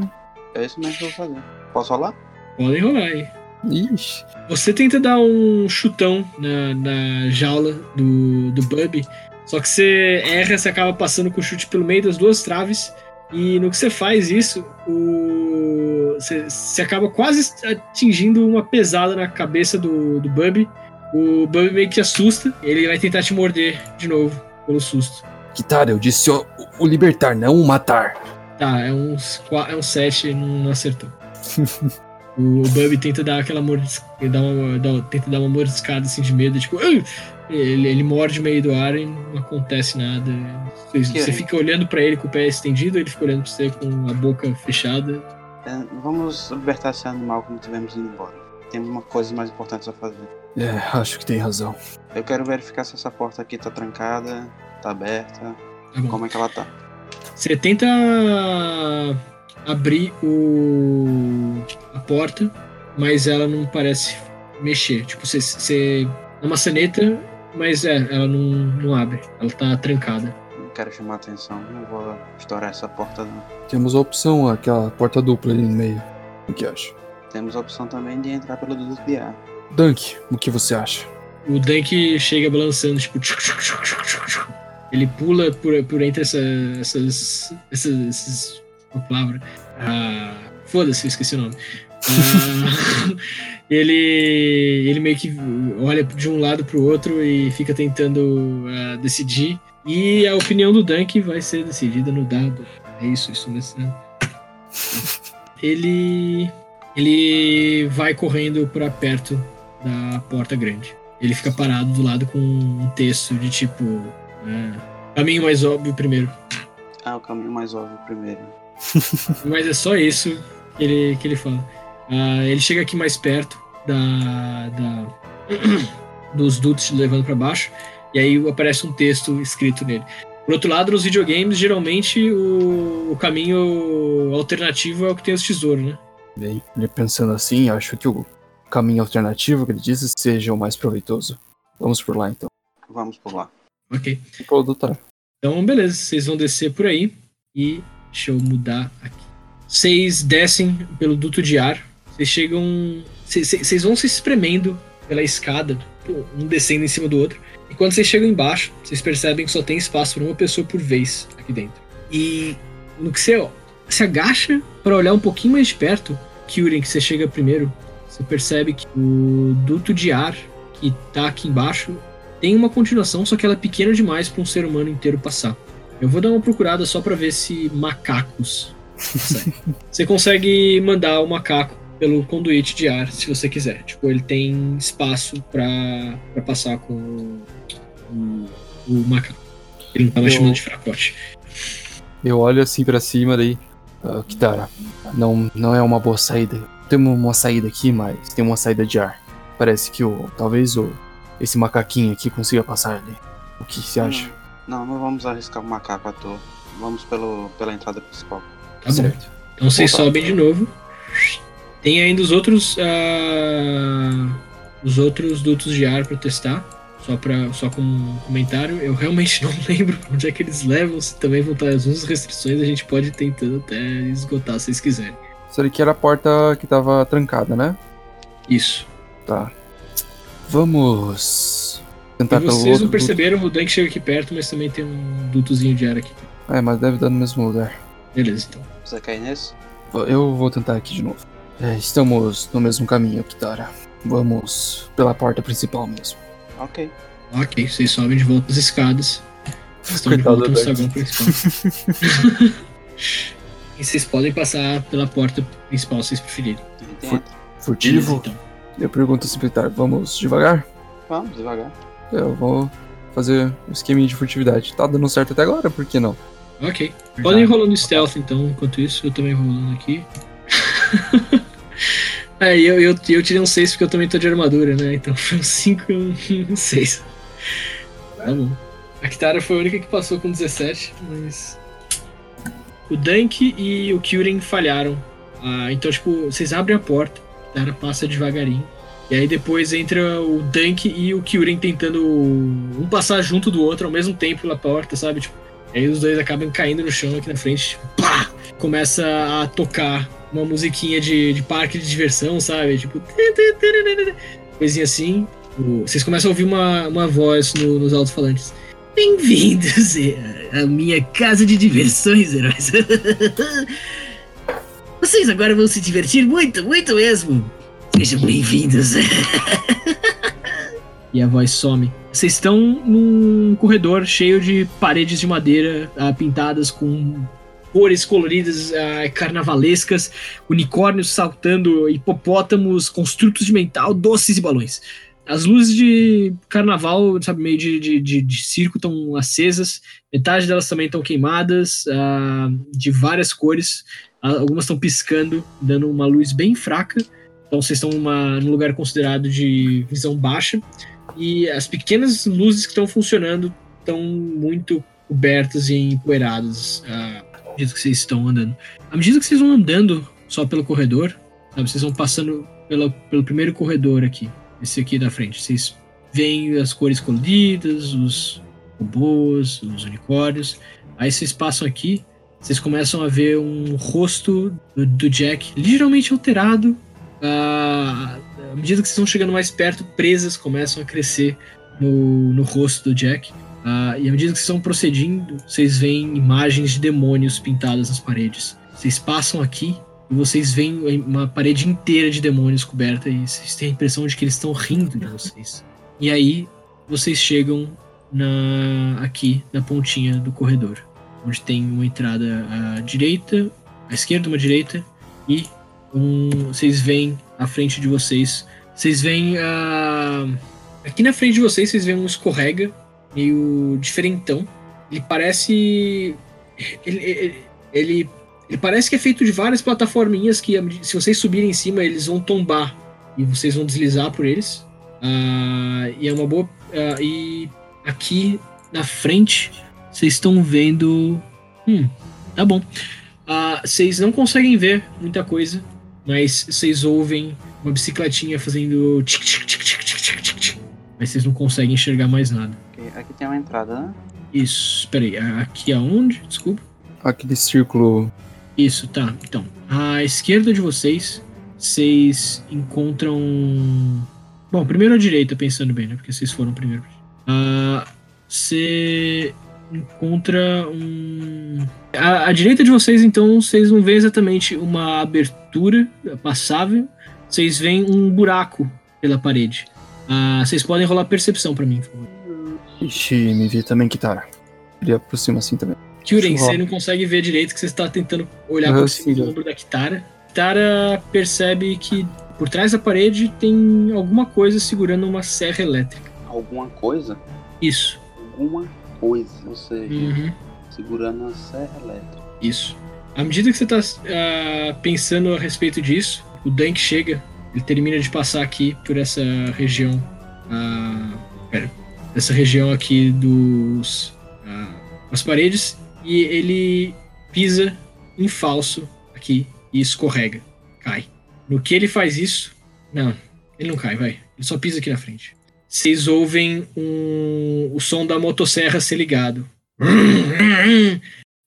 S4: É isso mesmo que eu vou fazer. Posso rolar?
S2: Podem rolar aí.
S3: Ixi.
S2: Você tenta dar um chutão na, na jaula do, do Bub, só que você erra, você acaba passando com o chute pelo meio das duas traves. E no que você faz isso, o... você, você acaba quase atingindo uma pesada na cabeça do, do Bub. O Bub meio que assusta, ele vai tentar te morder de novo, pelo susto.
S3: Kitara, eu disse o, o libertar, não o matar.
S2: Tá, é uns, é um 7 não, não acertou. o Bub tenta dar aquela mordiscada, dá uma, dá- tenta dar uma mordiscada assim de medo, tipo, ele, ele morde no meio do ar e não acontece nada. Você, você fica olhando pra ele com o pé estendido, ele fica olhando pra você com a boca fechada.
S4: É, vamos libertar esse animal quando estivermos indo embora. Temos uma coisa mais importante a fazer.
S3: É, acho que tem razão.
S4: Eu quero verificar se essa porta aqui tá trancada, tá aberta,
S2: Tá
S4: como é que ela tá.
S2: Você tenta abrir o a porta, mas ela não parece mexer. Tipo, você, você é uma maçaneta, mas é, ela não, não abre. Ela tá trancada.
S4: Não quero chamar atenção, não vou estourar essa porta não.
S3: Temos a opção, aquela porta dupla ali no meio. O que acha?
S4: Temos a opção também de entrar pelo duto de ar.
S3: Dunk, o que você acha?
S2: O Dunk chega balançando, tipo. Ele pula por, por entre essa, essas. essas. essas. Uma palavra. Ah, Foda-se, eu esqueci o nome. Ah, ele. Ele meio que olha de um lado pro outro e fica tentando ah, decidir. E a opinião do Dunk vai ser decidida no dado. É isso, isso mesmo. Ele. Ele vai correndo pra perto da porta grande. Ele fica parado do lado com um texto de tipo. É, caminho mais óbvio primeiro.
S4: Ah, o caminho mais óbvio primeiro.
S2: Mas é só isso que ele, que ele fala. Ah, ele chega aqui mais perto da, da- dos dutos levando pra baixo. E aí aparece um texto escrito nele. Por outro lado, nos videogames, geralmente o, o caminho alternativo é o que tem os tesouros, né?
S3: Bem, ele pensando assim, acho que o caminho alternativo que ele disse seja o mais proveitoso. Vamos por lá então.
S4: Vamos por lá.
S2: Ok.
S3: Pelo doutor.
S2: Então, beleza, vocês vão descer por aí e deixa eu mudar aqui. Vocês descem pelo duto de ar, vocês chegam. Vocês vão se espremendo pela escada, um descendo em cima do outro. E quando vocês chegam embaixo, vocês percebem que só tem espaço para uma pessoa por vez aqui dentro. E no que você ó, se agacha para olhar um pouquinho mais de perto, Kyurem, que você chega primeiro, você percebe que o duto de ar que tá aqui embaixo tem uma continuação, só que ela é pequena demais para um ser humano inteiro passar. Eu vou dar uma procurada só para ver se macacos. Você consegue mandar o macaco pelo conduíte de ar, se você quiser. Tipo, ele tem espaço para passar com o, o, o macaco. Ele não tá mais
S3: Eu-
S2: chamando de fracote.
S3: Eu olho assim pra cima daí. Ah, Kitara, não, não é uma boa saída. Temos uma saída aqui, mas tem uma saída de ar. Parece que o. Talvez o. Esse macaquinho aqui consiga passar ali. O que você acha?
S4: Não, não vamos arriscar o macaco à toa. Vamos pelo, pela entrada principal.
S2: Tá bom.
S3: certo.
S2: Então vocês sobem de novo. Tem ainda os outros. ah, os outros dutos de ar para testar. Só, pra, só com um comentário. Eu realmente não lembro onde é que eles levam. Se também vão estar as mesmas restrições, a gente pode ir tentando até esgotar se vocês quiserem.
S3: Isso aqui era a porta que tava trancada, né?
S2: Isso.
S3: Tá. Vamos. Tentar
S2: E
S3: pelo
S2: vocês
S3: outro.
S2: não perceberam, o Dank chega aqui perto, mas também tem um dutozinho de ar aqui.
S3: É, mas deve dar no mesmo lugar.
S2: Beleza, então.
S4: Você quer ir nesse?
S3: Eu vou tentar aqui de novo. É, estamos no mesmo caminho, Kitara. Vamos pela porta principal mesmo.
S4: Ok.
S2: Ok, vocês sobem de volta as escadas. Estão de
S3: Coitado
S2: volta no
S3: do
S2: saguão principal. e vocês podem passar pela porta principal se vocês preferirem.
S4: Entra.
S2: Beleza,
S3: Furtivo?
S2: então.
S3: Eu pergunto ao secretário, vamos devagar?
S4: Vamos, devagar.
S3: Eu vou fazer um esqueminha de furtividade. Tá dando certo até agora, por que não?
S2: Ok. Podem ir rolando stealth então, enquanto isso, eu também vou rolando aqui. é, eu, eu, eu tirei um 6 porque eu também tô de armadura, né? Então foi um 5 e um 6. Tá bom. A Kitara foi a única que passou com 17, mas. O Dunk e o Kyurem falharam. Ah, então, tipo, vocês abrem a porta, a Kitara passa devagarinho. E aí depois entra o Dunk e o Kyurem tentando um passar junto do outro ao mesmo tempo pela porta, sabe? Tipo, aí os dois acabam caindo no chão aqui na frente. Tipo, pá! Começa a tocar uma musiquinha de, de parque de diversão, sabe? Tipo. Coisinha assim. O- Vocês começam a ouvir uma, uma voz no- nos alto-falantes. Bem-vindos à minha casa de diversões, heróis. Vocês agora vão se divertir muito, muito mesmo. Sejam bem-vindos. e a voz some. Vocês estão num corredor cheio de paredes de madeira ah, pintadas com cores coloridas, ah, carnavalescas, unicórnios saltando, hipopótamos, construtos de mental, doces e balões. As luzes de carnaval, sabe, meio de, de, de, de circo estão acesas, metade delas também estão queimadas, ah, de várias cores. Ah, Algumas estão piscando, dando uma luz bem fraca. Então vocês estão numa, num lugar considerado de visão baixa. E as pequenas luzes que estão funcionando estão muito cobertas e empoeiradas ah, à medida que vocês estão andando. À medida que vocês vão andando só pelo corredor, sabe, vocês vão passando pela, pelo primeiro corredor aqui, esse aqui da frente. Vocês veem as cores coloridas, os robôs, os unicórnios. Aí vocês passam aqui, vocês começam a ver um rosto do, do Jack ligeiramente alterado. Ah, à medida que vocês estão chegando mais perto, presas começam a crescer no, no rosto do Jack. Ah, e à medida que vocês estão procedindo, vocês veem imagens de demônios pintadas nas paredes. Vocês passam aqui e vocês veem uma parede inteira de demônios coberta e vocês têm a impressão de que eles estão rindo de vocês. E aí vocês chegam na aqui na pontinha do corredor, onde tem uma entrada à direita, à esquerda uma direita e um, vocês veem à frente de vocês, vocês veem a aqui na frente de vocês vocês veem um escorrega meio diferentão. Ele parece ele, ele, ele ele parece que é feito de várias plataforminhas que, se vocês subirem em cima, eles vão tombar e vocês vão deslizar por eles. Ah, e é uma boa. ah, e aqui na frente, vocês estão vendo. Hum, tá bom. Ah, vocês não conseguem ver muita coisa, mas vocês ouvem uma bicicletinha fazendo. tic, tic, tic, tic, tic, tic, tic, tic. Mas vocês não conseguem enxergar mais nada.
S4: Ok, Aqui tem uma entrada, né?
S2: Isso, peraí, aqui aonde? Desculpa.
S3: Aquele círculo.
S2: Isso, tá. Então, à esquerda de vocês, vocês encontram. Bom, primeiro à direita, pensando bem, né? Porque vocês foram primeiro. Ah, Você encontra um. À, à direita de vocês, então, vocês não veem exatamente uma abertura passável. Vocês veem um buraco pela parede. Ah, vocês podem rolar percepção pra mim, por favor.
S3: Ixi, me vi também que tá. Ele aproxima assim também. Eu
S2: você não consegue ver direito que você está tentando olhar por cima do ombro da Kitara. Kitara percebe que por trás da parede tem alguma coisa segurando uma serra elétrica.
S4: Alguma coisa?
S2: Isso.
S4: Alguma coisa. Ou seja,
S2: Uhum.
S4: segurando uma serra elétrica.
S2: Isso. À medida que você está pensando a respeito disso, o Dank chega. Ele termina de passar aqui por essa região. ah, pera. Essa região aqui dos. ah, as paredes. E ele pisa em falso aqui e escorrega. Cai. No que ele faz isso. Não, ele não cai, vai. Ele só pisa aqui na frente. Vocês ouvem um, o som da motosserra ser ligado.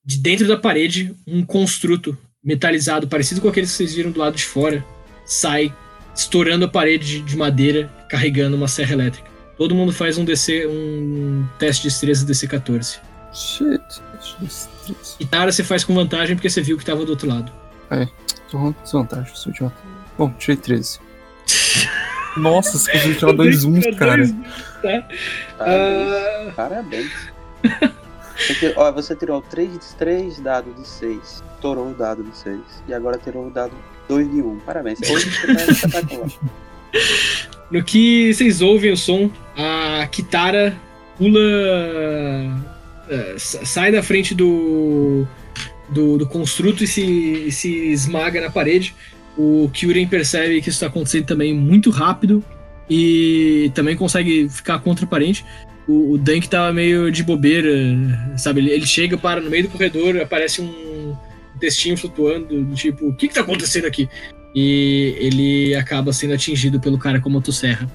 S2: De dentro da parede, um construto metalizado, parecido com aqueles que vocês viram do lado de fora, sai estourando a parede de- de madeira, carregando uma serra elétrica. Todo mundo faz um DC, um teste de destreza DC14.
S3: Shit.
S2: E Tara você faz com vantagem porque você viu que tava do outro lado.
S3: Tô com desvantagem, sou idiota. Bom, tirei 13. Nossa, você conseguiu tirar dois uns, cara.
S2: Ah.
S4: Parabéns. Parabéns. Você tirou- ó, você tirou 3, três dados de 6. Torou o dado de 6. E agora tirou o dado 2 de 1. Um. Parabéns. Hoje você tá espetacular.
S2: No que vocês ouvem o som, a Kitara pula. sa- sai da frente do. do, do construto e se, e se esmaga na parede. O Kyurem percebe que isso está acontecendo também muito rápido e também consegue ficar contra a parede. O, o Dunk tava meio de bobeira, sabe? Ele, ele chega, para no meio do corredor, aparece um textinho flutuando, do tipo, o que que tá acontecendo aqui? E ele acaba sendo atingido pelo cara com a motosserra.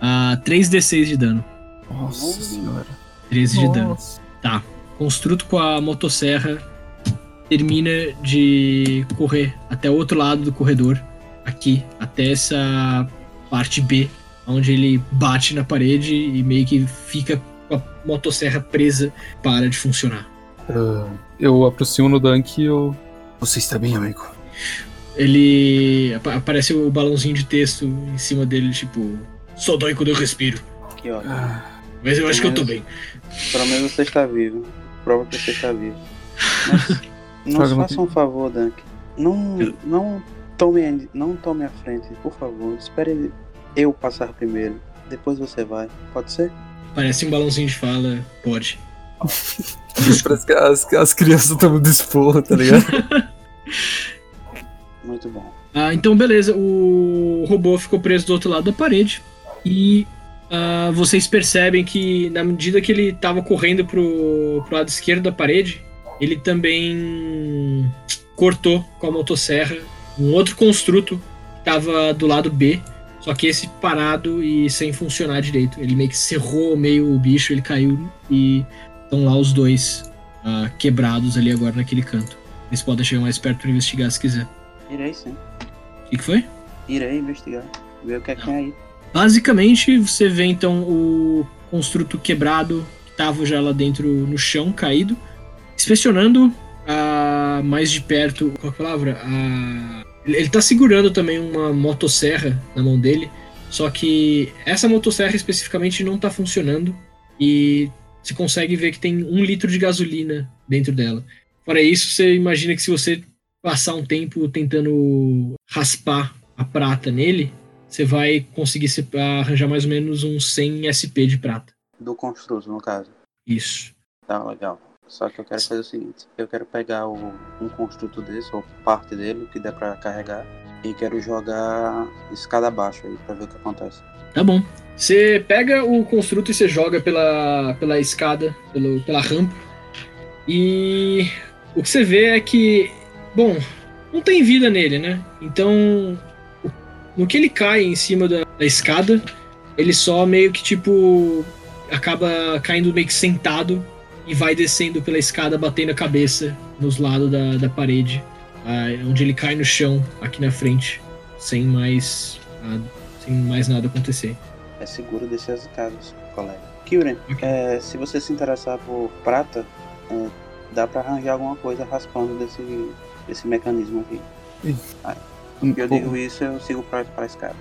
S2: Ah, 3d6 de dano.
S3: Nossa senhora.
S2: 13 de dano.
S3: Nossa.
S2: Tá. Construto com a motosserra termina de correr até o outro lado do corredor, aqui, até essa parte B, onde ele bate na parede e meio que fica com a motosserra presa, para de funcionar.
S3: Ah, eu aproximo no Dunk e eu. Você está bem, amigo?
S2: Ele. apa- aparece o balãozinho de texto em cima dele, tipo. Só dói quando eu respiro.
S4: Que ótimo.
S3: Ah,
S2: Mas eu acho que eu tô bem.
S4: Pelo menos você está vivo. Prova que você está vivo. Mas nos faça um favor, Dunk. Não, não, tome, não tome a frente, por favor. Espere eu passar primeiro. Depois você vai. Pode ser?
S2: Parece um balãozinho de fala. Pode.
S3: parece que as, as crianças estão no esporro, tá ligado?
S4: Muito bom.
S2: Ah, então, beleza. O robô ficou preso do outro lado da parede. E ah, vocês percebem que, na medida que ele tava correndo pro, pro lado esquerdo da parede, ele também cortou com a motosserra um outro construto que tava do lado B. Só que esse parado e sem funcionar direito. Ele meio que cerrou meio o bicho, ele caiu e estão lá os dois ah, quebrados ali agora naquele canto. Vocês podem chegar mais perto pra investigar se quiser.
S4: Irei sim.
S2: O que, que foi?
S4: Irei investigar. Ver o que é que tem aí.
S2: Basicamente, você vê então o construto quebrado que tava já lá dentro no chão, caído, inspecionando ah, mais de perto. Qual é a palavra? Ele tá segurando também uma motosserra na mão dele, só que essa motosserra especificamente não tá funcionando e você consegue ver que tem um litro de gasolina dentro dela. Fora isso, você imagina que se você passar um tempo tentando raspar a prata nele, você vai conseguir se- arranjar mais ou menos uns 100 SP de prata.
S4: Do construto, no caso.
S2: Isso.
S4: Tá, legal. Só que eu quero fazer o seguinte: eu quero pegar o, um construto desse, ou parte dele, que der pra carregar, e quero jogar escada abaixo aí pra ver o que acontece.
S2: Tá bom. Você pega o construto e você joga pela, pela escada, pelo, pela rampa. E o que você vê é que, bom, não tem vida nele, né? Então, no que ele cai em cima da, da escada, ele só meio que tipo acaba caindo meio que sentado e vai descendo pela escada, batendo a cabeça nos lados da, da parede, ah, onde ele cai no chão aqui na frente, sem mais, ah, sem mais nada acontecer.
S4: É seguro descer as escadas, colega. Kyuren,
S2: Ok.
S4: é, se você se interessar por prata, é, dá pra arranjar alguma coisa raspando desse, desse mecanismo aqui.
S3: Um
S4: Eu digo isso, eu sigo pra, pra escada.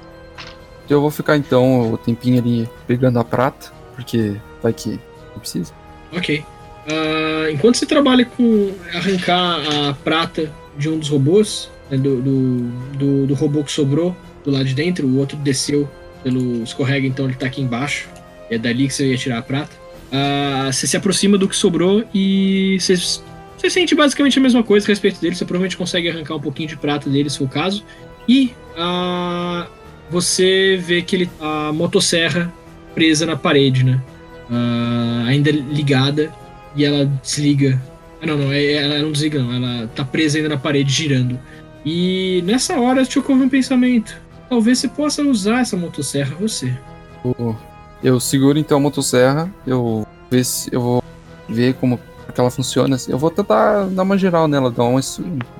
S3: Eu vou ficar então o tempinho ali pegando a prata, porque vai que eu preciso.
S2: Ok. Ah, enquanto você trabalha com arrancar a prata de um dos robôs, né, do, do, do, do robô que sobrou do lado de dentro, o outro desceu pelo escorrega, então ele tá aqui embaixo. É dali que você ia tirar a prata. Ah, você se aproxima do que sobrou e você, você sente basicamente a mesma coisa a respeito dele. Você provavelmente consegue arrancar um pouquinho de prata dele, se for o caso. E ah, você vê que ele a motosserra presa na parede, né? Ah, ainda ligada e ela desliga. Ah, não, não, é- ela não desliga, não. Ela tá presa ainda na parede girando. E nessa hora te ocorre um pensamento. Talvez você possa usar essa motosserra você.
S3: Eu- Eu seguro então a motosserra, eu ver se eu vou ver como que ela funciona. assim. Eu vou tentar dar uma geral nela, dar uma,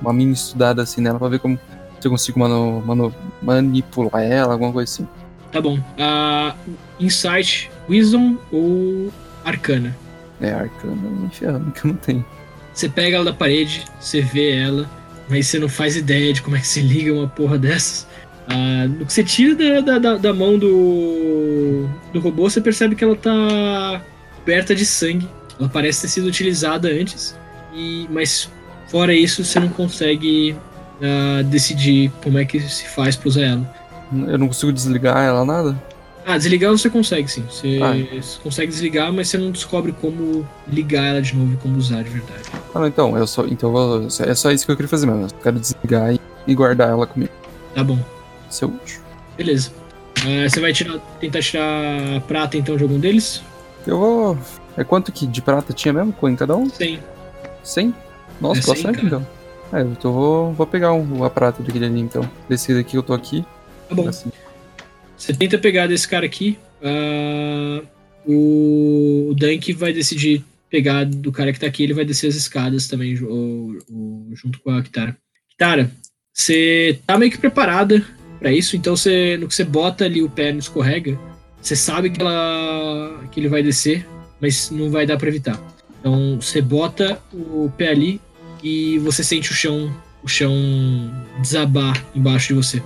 S3: uma mini estudada assim nela pra ver como se eu consigo manu- manu- manipular ela, alguma coisa assim.
S2: Tá bom. Ah, Insight, Wisdom ou Arcana?
S3: É, arcana, me ferrando que eu não tenho.
S2: Você pega ela da parede, você vê ela, mas você não faz ideia de como é que se liga uma porra dessas. Ah, no que você tira da, da, da- da mão do, do robô, você percebe que ela tá coberta de sangue. Ela parece ter sido utilizada antes, e, mas fora isso, você não consegue ah, decidir como é que se faz pra usar ela.
S3: Eu não consigo desligar ela nada?
S2: Ah, desligar você consegue sim. Você
S3: Ah.
S2: consegue desligar, mas você não descobre como ligar ela de novo e como usar de verdade.
S3: Ah, não, então, eu só, então eu vou- é só isso que eu queria fazer mesmo. Eu quero desligar e, e guardar ela comigo.
S2: Tá bom.
S3: Isso é útil.
S2: Beleza. Ah, você vai tirar, tentar tirar prata então de algum deles?
S3: Eu vou. É quanto que de prata tinha mesmo em cada um?
S2: Sim.
S3: 100? Nossa,
S2: É 100,
S3: bastante
S2: cara.
S3: então. É, eu vou, vou pegar um, a prata daquele ali então. Desse daqui que eu tô aqui.
S2: Tá bom.
S3: Assim.
S2: Você tenta pegar desse cara aqui. ah, o, Dunk vai decidir pegar do cara que tá aqui. Ele vai descer as escadas também, junto com a Kitara. Kitara, você tá meio que preparada pra isso. Então, você, no que você bota ali o pé no escorrega, você sabe que, ela, que ele vai descer, mas não vai dar pra evitar. Então, você bota o pé ali e você sente o chão, o chão desabar embaixo de você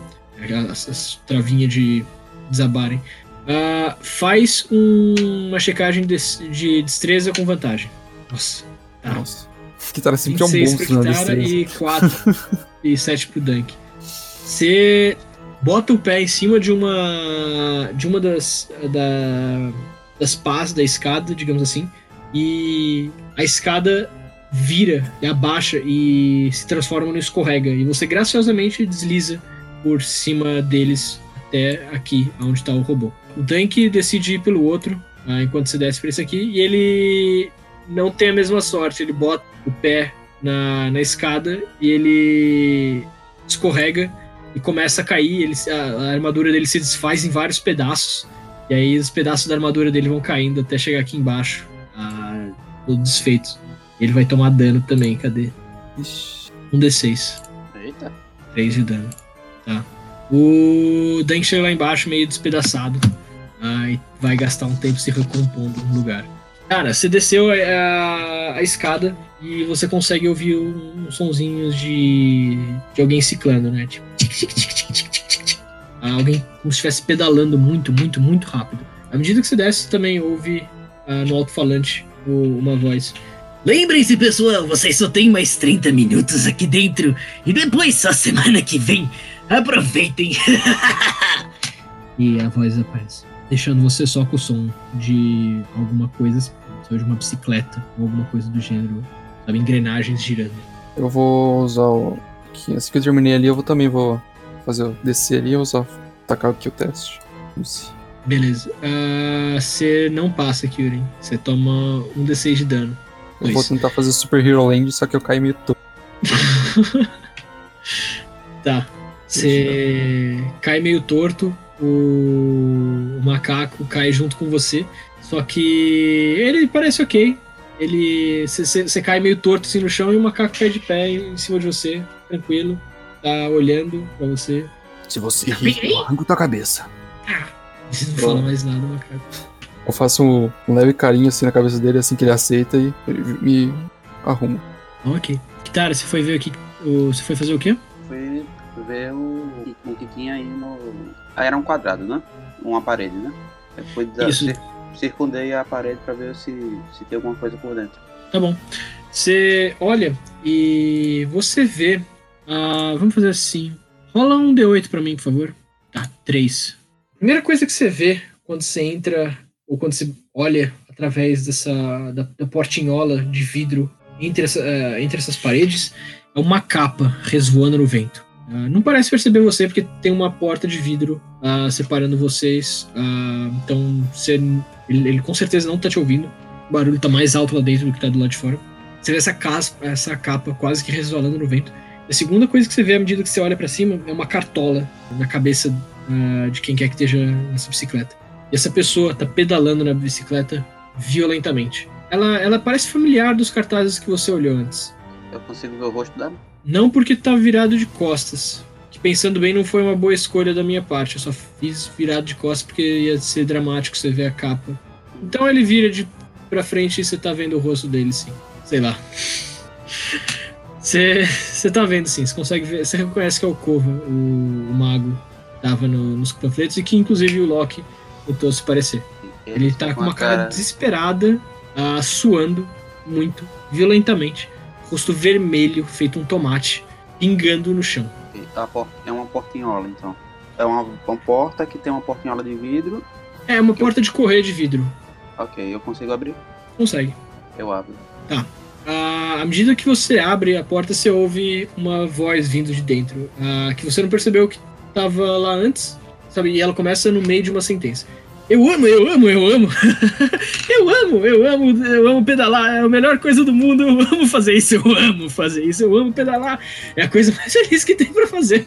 S2: as, as travinhas de desabarem. Ah, faz um- uma checagem de, de destreza com vantagem. Nossa. Tá.
S3: Nossa. Que tá sempre é um
S2: 26
S3: monstro na
S2: pra Kitara e 4 e 7 pro Dunk. Você bota o pé em cima de uma de uma das da, das pás da escada, digamos assim, e a escada vira e abaixa e se transforma no escorrega e você graciosamente desliza por cima deles até aqui, onde está o robô. O Dunk decide ir pelo outro, ah, enquanto você desce por esse aqui, e ele não tem a mesma sorte. Ele bota o pé na, na escada e ele escorrega e começa a cair. Ele, se- a, a armadura dele se desfaz em vários pedaços. E aí os pedaços da armadura dele vão caindo até chegar aqui embaixo, ah, todo desfeito. Ele vai tomar dano também, cadê?
S3: Ixi.
S2: Um D6.
S4: Eita.
S2: 3 de dano. Tá. O Dank lá embaixo meio despedaçado. Aí vai gastar um tempo se recompondo no lugar. Cara, você desceu é, a, a escada e você consegue ouvir uns um, sonzinhos de, de alguém ciclando, né? Tipo, tic, tic, tic, tic, tic, tic, tic. Ah, alguém como se estivesse pedalando muito, muito, muito rápido. À medida que você desce, também ouve uh, no alto-falante uma voz.
S6: Lembrem-se, pessoal, vocês só têm mais 30 minutos aqui dentro e depois, só semana que vem, Aproveitem.
S2: E a voz desaparece. Deixando você só com o som de alguma coisa, seja uma bicicleta ou alguma coisa do gênero. Sabe, engrenagens girando.
S3: Eu vou usar o. Assim que eu terminei ali, eu vou também vou fazer o descer ali e usar. Tacar aqui o teste. Use.
S2: Beleza. Ah, Você não passa, Kyurem. Você toma um D6 de dano.
S3: Eu vou tentar fazer Super Hero Land, só que eu caio meio torto.
S2: Tá. Você cai meio torto, o... o macaco cai junto com você. Só que ele parece ok. Ele. Você cai meio torto assim no chão e o macaco cai de pé em cima de você, tranquilo. Tá olhando pra você.
S3: Se você
S6: Tá
S3: rir, eu arranco tua cabeça.
S2: Você não fala mais nada, macaco.
S3: Eu faço um, um leve carinho assim na cabeça dele, assim que ele aceita e ele me arruma.
S2: Ok. Kitara, você foi ver o que. o- Você foi fazer o quê?
S4: Ver o, o que tinha aí no. Ah, era um quadrado, né? Uma parede, né? Fui da,
S2: Isso.
S4: cir- circundei a parede pra ver se, se tem alguma coisa por dentro.
S2: Tá bom. Você olha e você vê. ah, vamos fazer assim. Rola um D8 pra mim, por favor. Tá, 3. Primeira coisa que você vê quando você entra, ou quando você olha através dessa da, da portinhola de vidro entre, essa, eh, entre essas paredes, é uma capa resvoando no vento. Ah, não parece perceber você porque tem uma porta de vidro ah, separando vocês. ah, então você, ele, ele com certeza não tá te ouvindo. O barulho tá mais alto lá dentro do que tá do lado de fora. Você vê essa, caspa, essa capa quase que resvalando no vento. A segunda coisa que você vê à medida que você olha pra cima é uma cartola na cabeça de quem quer que esteja nessa bicicleta. E essa pessoa tá pedalando na bicicleta violentamente. Ela, ela parece familiar dos cartazes que você olhou antes.
S4: Eu consigo ver o rosto dela?
S2: Não porque tá virado de costas. Que pensando bem, não foi uma boa escolha da minha parte. Eu só fiz virado de costas porque ia ser dramático você ver a capa. Então ele vira de pra frente e você tá vendo o rosto dele, sim. Sei lá. Você, você tá vendo, sim. Você consegue ver. Você reconhece que é o Kova, o, o mago, que tava no- nos panfletos e que inclusive o Loki tentou se parecer. Ele tá com uma cara desesperada, ah, suando muito, violentamente. Rosto vermelho, feito um tomate, pingando no chão.
S4: Tá, É uma portinhola, então. É uma, uma porta que tem uma portinhola de vidro.
S2: É uma porta de correr de vidro.
S4: Ok, eu consigo abrir?
S2: Consegue.
S4: Eu abro.
S2: Ah, à medida que você abre a porta, você ouve uma voz vindo de dentro, ah, que você não percebeu que estava lá antes, sabe? E ela começa no meio de uma sentença. Eu amo, eu amo, eu amo. eu amo, eu amo, eu amo pedalar, é a melhor coisa do mundo. Eu amo fazer isso, eu amo fazer isso, eu amo pedalar. É a coisa mais feliz que tem pra fazer.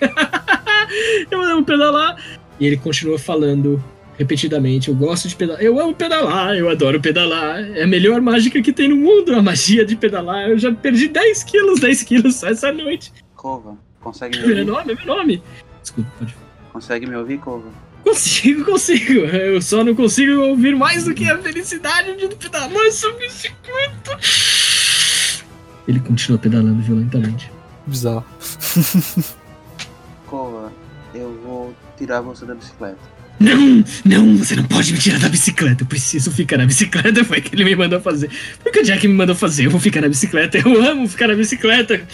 S2: eu amo pedalar. E ele continua falando repetidamente. Eu gosto de pedalar. Eu amo pedalar, eu adoro pedalar. É a melhor mágica que tem no mundo, a magia de pedalar. Eu já perdi 10 quilos, 10 quilos só essa noite.
S4: Cova, consegue me
S2: É meu
S4: ouvir?
S2: nome, é meu nome. Desculpa, pode.
S4: Consegue me ouvir, Cova?
S2: Consigo, consigo. Eu só não consigo ouvir mais do que a felicidade de pedalar essa bicicleta. Ele continua pedalando violentamente.
S3: Bizarro.
S4: Cova, eu vou tirar você da bicicleta.
S2: Não, não, você não pode me tirar da bicicleta. Eu preciso ficar na bicicleta. Foi o que ele me mandou fazer. Foi o que o Jack me mandou fazer. Eu vou ficar na bicicleta. Eu amo ficar na bicicleta.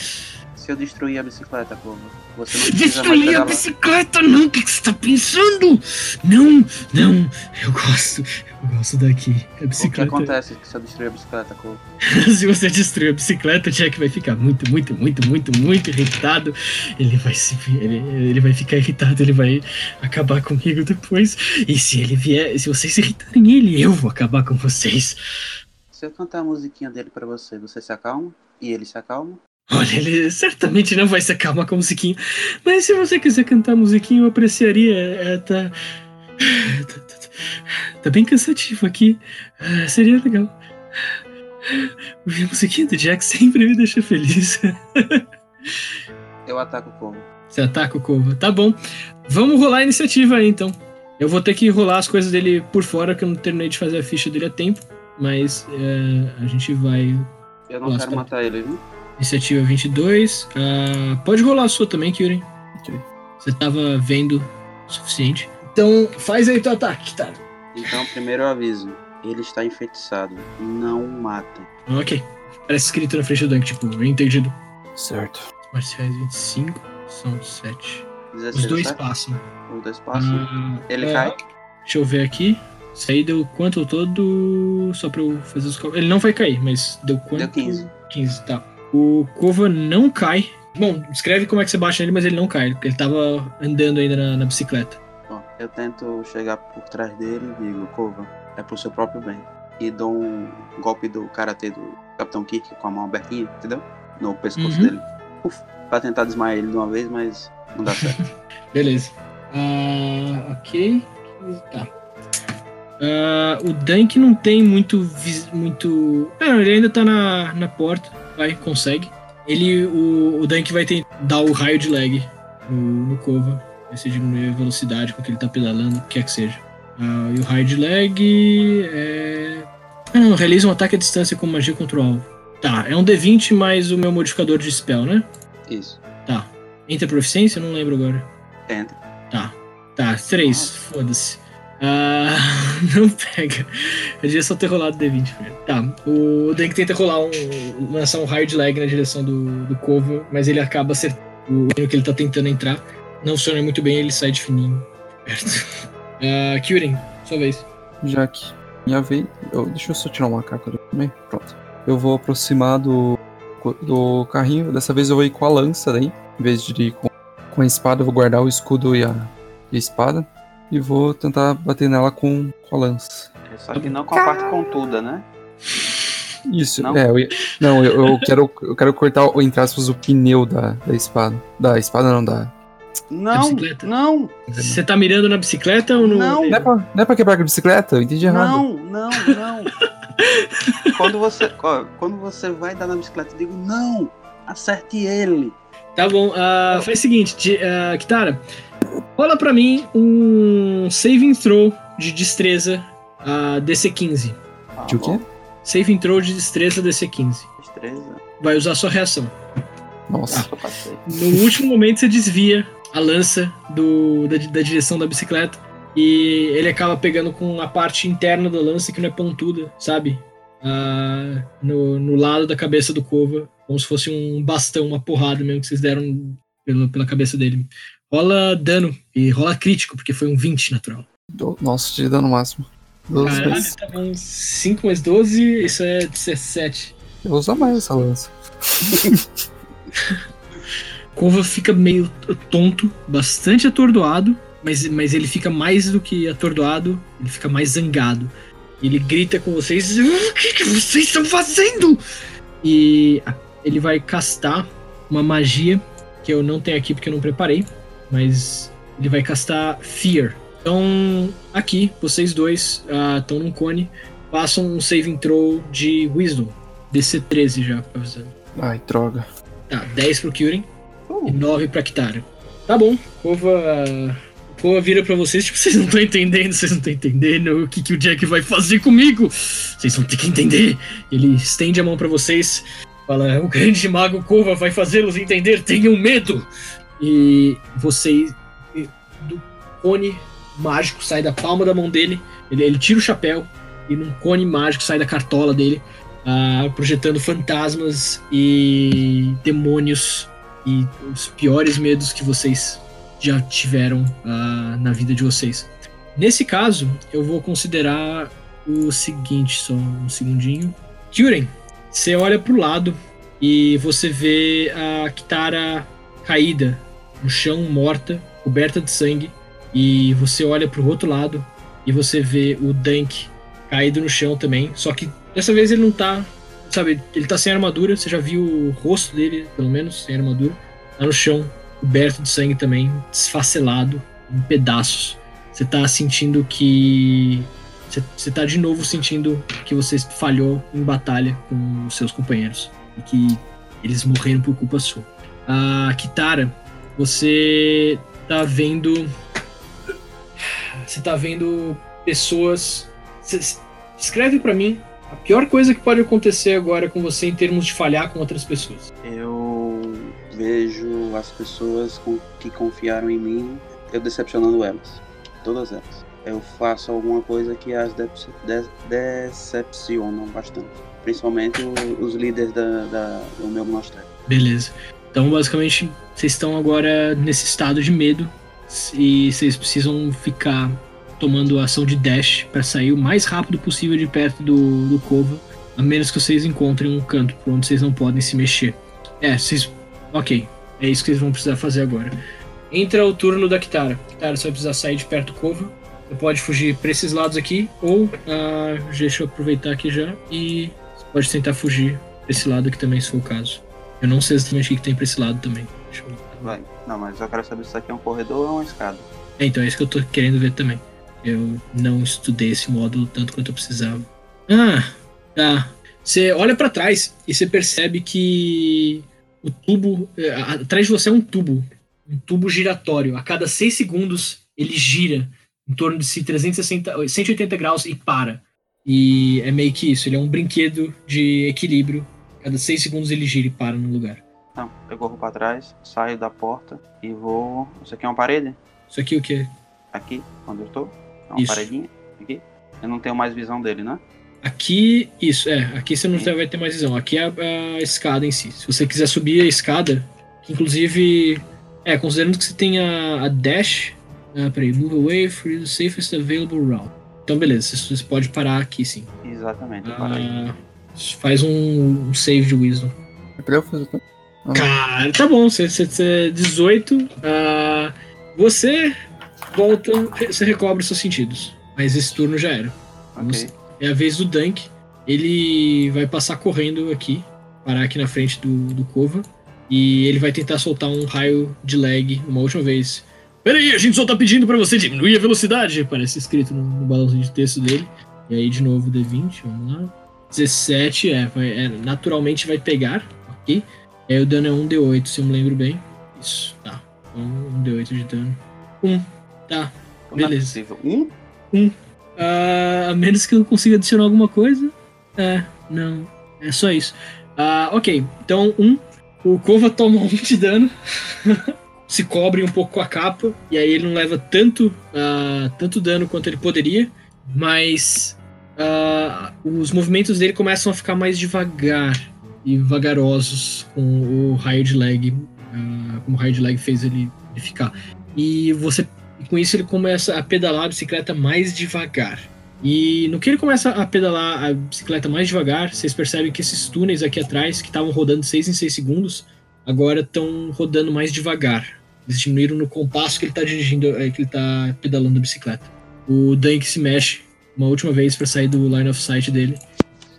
S4: Se eu destruir a bicicleta, Cova, você não
S2: Destruir a bicicleta, não. O que que você tá pensando? Não, não. Eu gosto. Eu gosto daqui. A
S4: O que
S2: bicicleta.
S4: acontece se eu destruir a bicicleta, Cova?
S2: Se você destruir a bicicleta, o Jack vai ficar muito, muito, muito, muito, muito irritado. Ele vai se. Ele, ele vai ficar irritado, ele vai acabar comigo depois. E se ele vier, se vocês irritarem ele, eu vou acabar com vocês.
S4: Se eu cantar a musiquinha dele pra você, você se acalma? E ele se acalma?
S2: Olha, ele certamente não vai se acalmar com a musiquinha. Mas se você quiser cantar a musiquinha, eu apreciaria. É, tá, tá, tá- tá bem cansativo aqui. Ah, seria legal. Ouvir a musiquinha do Jack sempre me deixa feliz.
S4: Eu ataco o Cova.
S2: Você ataca o Cova. Tá bom. Vamos rolar a iniciativa aí, então. Eu vou ter que rolar as coisas dele por fora, que eu não terminei de fazer a ficha dele a tempo. Mas é, a gente vai.
S4: Eu não quero matar ele, viu?
S2: Iniciativa 22. Ah, pode rolar a sua também, Kyurem.
S3: Ok.
S2: Você tava vendo o suficiente. Então, faz aí teu ataque, tá?
S4: Então, primeiro eu aviso. Ele está enfeitiçado. Não o matem.
S2: Ok. Parece escrito na frente do Dunk, tipo, entendido.
S3: Certo.
S2: Marciais 25, são 7.
S4: 16,
S2: Os dois
S4: certo?
S2: passam.
S4: Os dois passam.
S2: Ah,
S4: Ele
S2: é,
S4: cai?
S2: Deixa eu ver aqui. Isso aí deu quanto todo? Só pra eu fazer os cálculos. Ele não vai cair, mas deu quanto?
S4: Deu 15.
S2: 15, tá. O Kova não cai. Bom, escreve como é que você bate nele, mas ele não cai, porque ele tava andando ainda na, na bicicleta.
S4: Ó, eu tento chegar por trás dele e digo, Cova, é pro seu próprio bem. E dou um golpe do karatê do Capitão Kirk com a mão abertinha, entendeu? No pescoço
S2: Uhum.
S4: dele. Uf, pra tentar desmaiar ele de uma vez, mas não dá certo.
S2: Beleza. Ah, ok. Tá. Ah, o Dunk não tem muito. muito... Não, ele ainda tá na, na porta. Vai, consegue. Ele, o, o Dunk vai ter, dar o raio de lag no, no Kova. Vai ser diminuir a velocidade com que ele tá pedalando, o que quer que seja. Ah, e o raio de lag é. Ah, não, realiza um ataque à distância com magia contra o alvo. Tá, é um D20 mais o meu modificador de spell, né?
S4: Isso.
S2: Tá. Entra proficiência? Não lembro agora.
S4: Entra.
S2: Tá. Tá, três. Foda-se. Ah, não pega. Eu devia só ter rolado D20 primeiro. Tá. O Dank tenta rolar um. lançar um de lag na direção do, do Corvo, mas ele acaba acertando o que ele tá tentando entrar. Não funciona muito bem, ele sai de fininho. Perto. Ah, Kyurem, sua vez.
S3: Já que minha vez. eu- deixa eu só tirar o macaco ali também. Pronto. Eu vou aproximar do, do carrinho. Dessa vez eu vou ir com a lança daí. Em vez de ir com, com a espada, eu vou guardar o escudo e a, e a espada. E vou tentar bater nela com, com a lança.
S4: Só que não com a parte contuda, né?
S3: Isso,
S4: Não?
S3: é. Eu, ia- não, eu, eu quero, eu quero cortar, entre aspas, o pneu da, da espada. Da espada não, da.
S4: Não,
S2: bicicleta?
S4: não,
S2: Você tá mirando na bicicleta ou no.
S4: Não.
S3: Não é pra, não é pra quebrar a bicicleta? Eu entendi errado.
S4: não, não, não. quando, você, ó, quando você vai dar na bicicleta, eu digo, não, acerte ele.
S2: Tá bom, ah, faz o seguinte, ah, Kitara, rola pra mim um saving throw de destreza ah, DC15.
S4: Ah,
S3: De o quê?
S4: bom,
S2: Saving throw de destreza DC15.
S4: Destreza,
S2: Vai usar sua reação.
S3: Nossa.
S4: eu passei.
S2: No último momento você desvia a lança do, da, da direção da bicicleta e ele acaba pegando com a parte interna da lança que não é pontuda, sabe? Ah, no, no lado da cabeça do Kova, como se fosse um bastão, uma porrada mesmo que vocês deram pela, pela cabeça dele. Rola dano e rola crítico, porque foi um 20 natural.
S3: Nossa, de dano máximo. 12
S2: Caralho,
S3: mais.
S2: tá bom. 5 mais 12, isso é 17.
S3: Eu vou usar mais essa lança.
S2: Kova fica meio tonto, bastante atordoado, mas, mas ele fica mais do que atordoado, ele fica mais zangado. Ele grita com vocês: O que, que vocês estão fazendo? E ele vai castar uma magia que eu não tenho aqui porque eu não preparei, mas ele vai castar Fear. Então, aqui, vocês dois estão num cone, façam um saving throw de Wisdom, DC 13 já, pra avisar.
S3: Ai, droga.
S2: Tá, 10 pro Kyurem e 9 pra Kitara. Tá bom, Kova. Kova vira pra vocês, tipo, vocês não estão entendendo, vocês não estão entendendo o que, que o Jack vai fazer comigo. Vocês vão ter que entender. Ele estende a mão pra vocês, fala: O grande mago Kova vai fazê-los entender, tenham medo. E vocês. Do cone mágico sai da palma da mão dele, ele, ele tira o chapéu e num cone mágico sai da cartola dele ah, projetando fantasmas e demônios e os piores medos que vocês já tiveram ah, na vida de vocês. Nesse caso, eu vou considerar o seguinte, só um segundinho. Kyuren, você olha pro lado e você vê a Kitara caída no chão, morta, coberta de sangue. E você olha pro outro lado e você vê o Dank caído no chão também. Só que dessa vez ele não tá. Sabe, ele tá sem armadura. Você já viu o rosto dele, pelo menos, sem armadura. Tá no chão, coberto de sangue também, desfacelado, em pedaços. Você tá sentindo que. Você, tá de novo sentindo que você falhou em batalha com os seus companheiros. E que eles morreram por culpa sua. A Kitara, você tá vendo. Você tá vendo pessoas. Cê- Escreve pra mim a pior coisa que pode acontecer agora com você em termos de falhar com outras pessoas.
S4: Eu vejo as pessoas com- que confiaram em mim, eu decepcionando elas. Todas elas. Eu faço alguma coisa que as dece- de- decepcionam bastante. Principalmente os líderes da, da- do meu monastério.
S2: Beleza. Então, basicamente, vocês estão agora nesse estado de medo e vocês precisam ficar tomando ação de dash para sair o mais rápido possível de perto do, do a menos que vocês encontrem um canto por onde vocês não podem se mexer. É, vocês. Ok, é isso que vocês vão precisar fazer agora. Entra o turno da Kitara. Kitara, você vai precisar sair de perto do Cova. Você pode fugir para esses lados aqui, ou ah, deixa eu aproveitar aqui já e você pode tentar fugir pra esse lado aqui também, se for o caso. Eu não sei exatamente o que, tem pra esse lado também.
S4: Vai. Não, mas eu quero saber se isso aqui é um corredor ou uma escada.
S2: É, então é isso que eu tô querendo ver também. Eu não estudei esse módulo tanto quanto eu precisava. Ah, tá. Você olha pra trás e você percebe que o tubo. é, a- Atrás de você é um tubo. Um tubo giratório. A cada 6 segundos ele gira em torno de si 360, 180 graus e para. E é meio que isso. Ele é um brinquedo de equilíbrio. Cada 6 segundos ele gira e para no lugar.
S4: Não, eu corro pra trás, saio da porta e vou. Isso aqui é uma parede?
S2: Isso aqui o que?
S4: Aqui, onde eu tô? É uma
S2: Isso.
S4: paredinha? Aqui? Eu não tenho mais visão dele, né?
S2: Aqui, isso, é. Aqui você não vai ter mais visão. Aqui é a, a escada em si. Se você quiser subir a escada, inclusive. É, considerando que você tem a, a dash. Ah, peraí, move away for the safest available route. Então, beleza, você, você pode parar aqui sim.
S4: Exatamente, eu parei.
S2: Ah, faz um, um save de wisdom.
S3: É pra eu fazer também.
S2: Cara, tá bom, você, você, você 18. ah, você volta, você recobre os seus sentidos. Mas esse turno já era.
S4: Ok.
S2: É a vez do Dunk. Ele vai passar correndo aqui, parar aqui na frente do, do Cova. E ele vai tentar soltar um raio de lag uma última vez. Peraí, a gente só tá pedindo pra você diminuir a velocidade. Parece escrito no, no balãozinho de texto dele. E aí, de novo, D20, vamos lá. 17, é, vai, é, naturalmente vai pegar, ok? E aí o dano é 1D8, se eu me lembro bem. Isso, tá. Então, 1D8 de dano. 1, tá.
S4: Como é
S2: beleza.
S4: possível? Um?
S2: Ah, a menos que eu consiga adicionar alguma coisa. É, não. É só isso. Ah, ok, então um. O Kova toma um de dano. se cobre um pouco com a capa. E aí ele não leva tanto, ah, tanto dano quanto ele poderia. Mas ah, os movimentos dele começam a ficar mais devagar e vagarosos com o raio de lag ah, como o raio de lag fez ele, ele ficar. E você com isso ele começa a pedalar a bicicleta mais devagar. E no que ele começa a pedalar a bicicleta mais devagar, vocês percebem que esses túneis aqui atrás, que estavam rodando 6 em 6 segundos, agora estão rodando mais devagar. Eles diminuíram no compasso que ele está dirigindo, é, que ele tá pedalando a bicicleta. O Dunk se mexe uma última vez para sair do line of sight dele.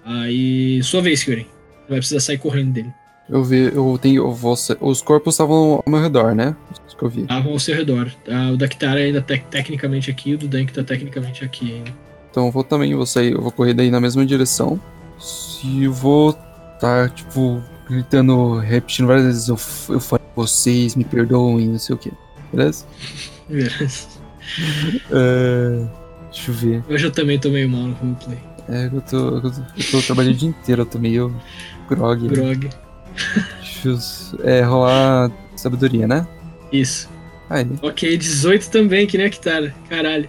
S2: Aí, sua vez, Kyurem. Você vai precisar sair correndo dele.
S3: Eu vi, eu tenho. eu vou os corpos estavam ao meu redor, né? Isso que eu vi.
S2: Estavam ao seu redor. Ah, o da Kitara ainda tá tecnicamente aqui, o do Dunk tá tecnicamente aqui ainda.
S3: Então eu vou também, vou sair, eu vou correr daí na mesma direção. E eu vou tá, tipo, gritando, repetindo várias vezes, eu, eu falei, vocês me perdoem, não sei o que. Beleza? É, deixa eu ver.
S2: Hoje eu também tô meio mal no roleplay.
S3: É, eu tô, eu tô, eu tô trabalhando o dia inteiro, eu tô meio grog. né?
S2: Grog.
S3: Deixa eu, é, rolar sabedoria, né?
S2: Isso.
S3: Aí,
S2: Ok, 18 também, que nem a Kitara. Caralho.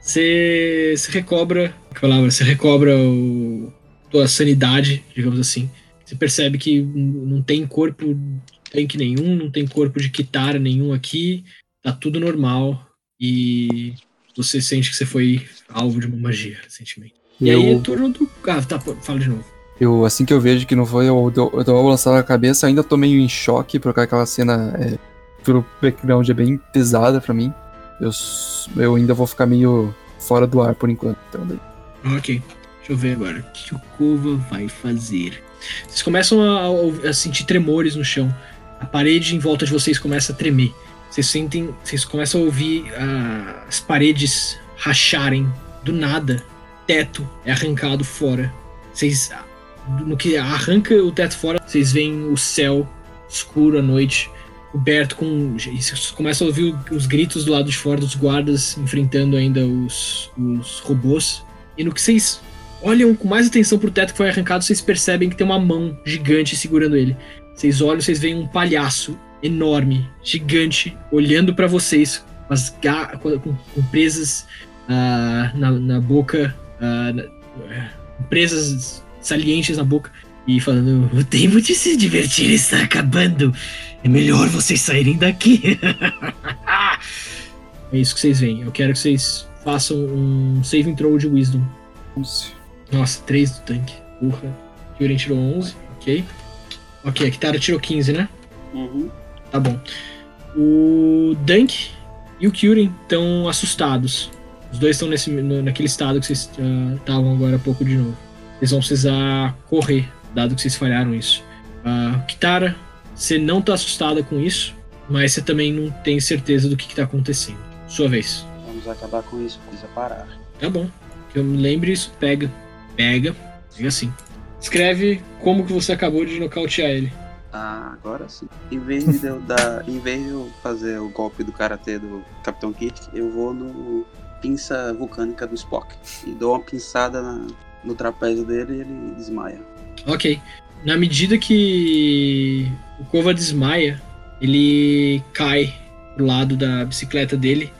S2: Você se recobra. Que palavra? Você recobra o, tua sanidade, digamos assim. Você percebe que não tem corpo de tanque nenhum, não tem corpo de Kitara nenhum aqui. Tá tudo normal. E você sente que você foi alvo de uma magia recentemente. E aí é
S3: eu,
S2: turno do. Ah, tá, fala de novo.
S3: eu, assim que eu vejo que não foi, eu dou, eu dou uma balançada na cabeça, ainda tô meio em choque, porque aquela cena, é, pelo background, é bem pesada pra mim. Eu, eu ainda vou ficar meio fora do ar por enquanto. Então, daí-
S2: Ok, deixa eu ver agora. O que o Kova vai fazer? Vocês começam a, a sentir tremores no chão. A parede em volta de vocês começa a tremer. Vocês sentem. Vocês começam a ouvir ah, as paredes racharem do nada. Teto é arrancado fora. Vocês. No que arranca o teto fora, vocês veem o céu escuro à noite, coberto com. Vocês começam a ouvir os gritos do lado de fora dos guardas enfrentando ainda os, os robôs. E no que vocês olham com mais atenção pro teto que foi arrancado, vocês percebem que tem uma mão gigante segurando ele. Vocês olham, vocês veem um palhaço enorme, gigante, olhando pra vocês, com as com, com- presas ah, na, na boca, ah, na- eh, presas salientes na boca, e falando:
S6: O tempo de se divertir está acabando. É melhor vocês saírem daqui.
S2: É isso que vocês veem. Eu quero que vocês façam um saving throw de wisdom.
S3: Onze.
S2: Nossa, 3 do tanque. Porra. Kyurem tirou 11, ok. Ok, a Kitara tirou 15, né?
S4: Uhum.
S2: Tá bom. O Dunk e o Kyurem estão assustados. Os dois estão nesse, no- naquele estado que vocês ah, estavam agora há pouco de novo. Eles vão precisar correr, dado que vocês falharam isso. Ah, Kitara, você não tá assustada com isso, mas você também não tem certeza do que, que tá acontecendo. Sua vez.
S4: Vamos acabar com isso, precisa parar.
S2: Tá bom. Que eu me lembre isso. Pega. Pega. Pega assim. Escreve como que você acabou de nocautear ele.
S4: Ah, agora sim. Em vez de eu dar. Em vez de eu fazer o golpe do karatê do Capitão Kirk, eu vou no pinça vulcânica do Spock. E dou uma pinçada na- no trapézio dele e ele desmaia.
S2: Ok. Na medida que o Kova desmaia, ele cai pro lado da bicicleta dele.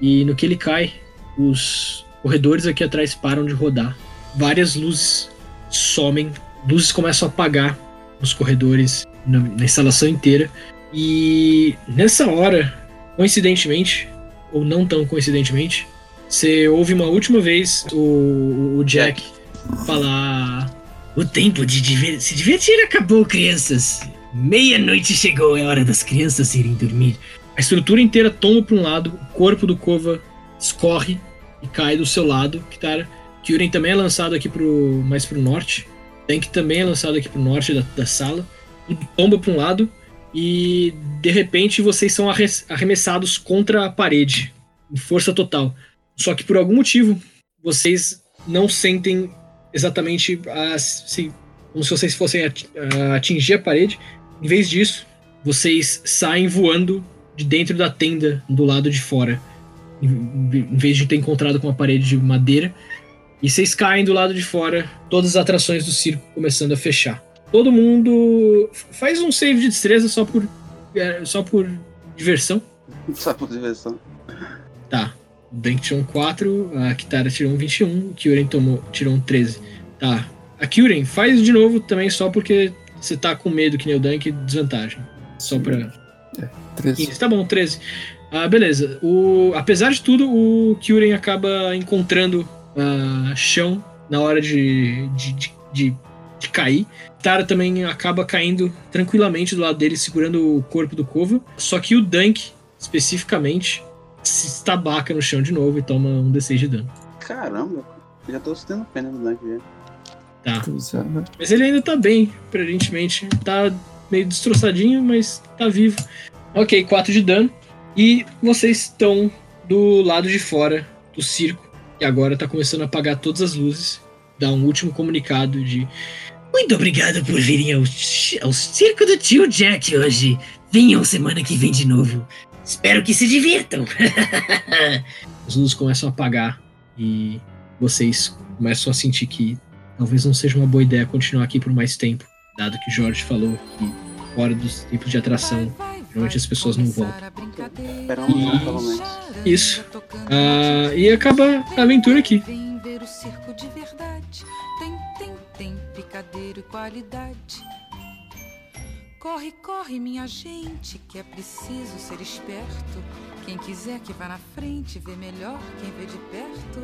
S2: E no que ele cai, os corredores aqui atrás param de rodar. Várias luzes somem, luzes começam a apagar nos corredores, na, na instalação inteira. E nessa hora, coincidentemente, ou não tão coincidentemente, você ouve uma última vez o, o Jack falar.
S6: O tempo de diver- se divertir acabou, crianças. Meia-noite chegou, é hora das crianças irem dormir.
S2: A estrutura inteira tomba para um lado, o corpo do Kova escorre e cai do seu lado. Kitara. Kyurem também é lançado aqui pro, mais pro norte. Tank também é lançado aqui pro norte da, da sala. Tomba para um lado e de repente vocês são arre- arremessados contra a parede, em força total. Só que por algum motivo vocês não sentem exatamente as, como se vocês fossem ati- a- atingir a parede. Em vez disso, vocês saem voando de dentro da tenda do lado de fora, em, vez de ter encontrado com uma parede de madeira. E vocês caem do lado de fora, todas as atrações do circo começando a fechar. Todo mundo faz um save de destreza só por é, só por diversão.
S4: Só por diversão.
S2: Tá. O Dank tirou um 4, a Kitara tirou um 21, o Kyuren tomou, tirou um 13. Tá. A Kyuren, faz de novo também só porque você tá com medo que nem o Dank, desvantagem. Só pra.
S3: 13.
S2: 15, tá bom, 13. Ah, beleza. O, apesar de tudo, o Kyuren acaba encontrando ah, chão na hora de, de, de, de, de cair. Tara também acaba caindo tranquilamente do lado dele, segurando o corpo do Kova. Só que o Dunk, especificamente, se estabaca no chão de novo e toma um D6 de dano.
S4: Caramba, já tô tendo pena do Dunk já.
S2: Tá.
S3: É, né?
S2: Mas ele ainda tá bem, aparentemente. Tá meio destroçadinho, mas tá vivo. Ok, 4 de dano. E vocês estão do lado de fora do circo. E agora tá começando a apagar todas as luzes. Dá um último comunicado de.
S6: Muito obrigado por virem ao, ao circo do tio Jack hoje. Venham semana que vem de novo. Espero que se divirtam.
S2: As luzes começam a apagar. E vocês começam a sentir que talvez não seja uma boa ideia continuar aqui por mais tempo. Dado que Jorge falou que fora dos tempos de atração, normalmente as pessoas não voltam. E-. Isso. Ah, e acaba a aventura aqui.
S7: Qualidade. Corre, corre, minha gente, que é preciso ser esperto. Quem quiser que vá na frente, vê melhor quem vê de perto.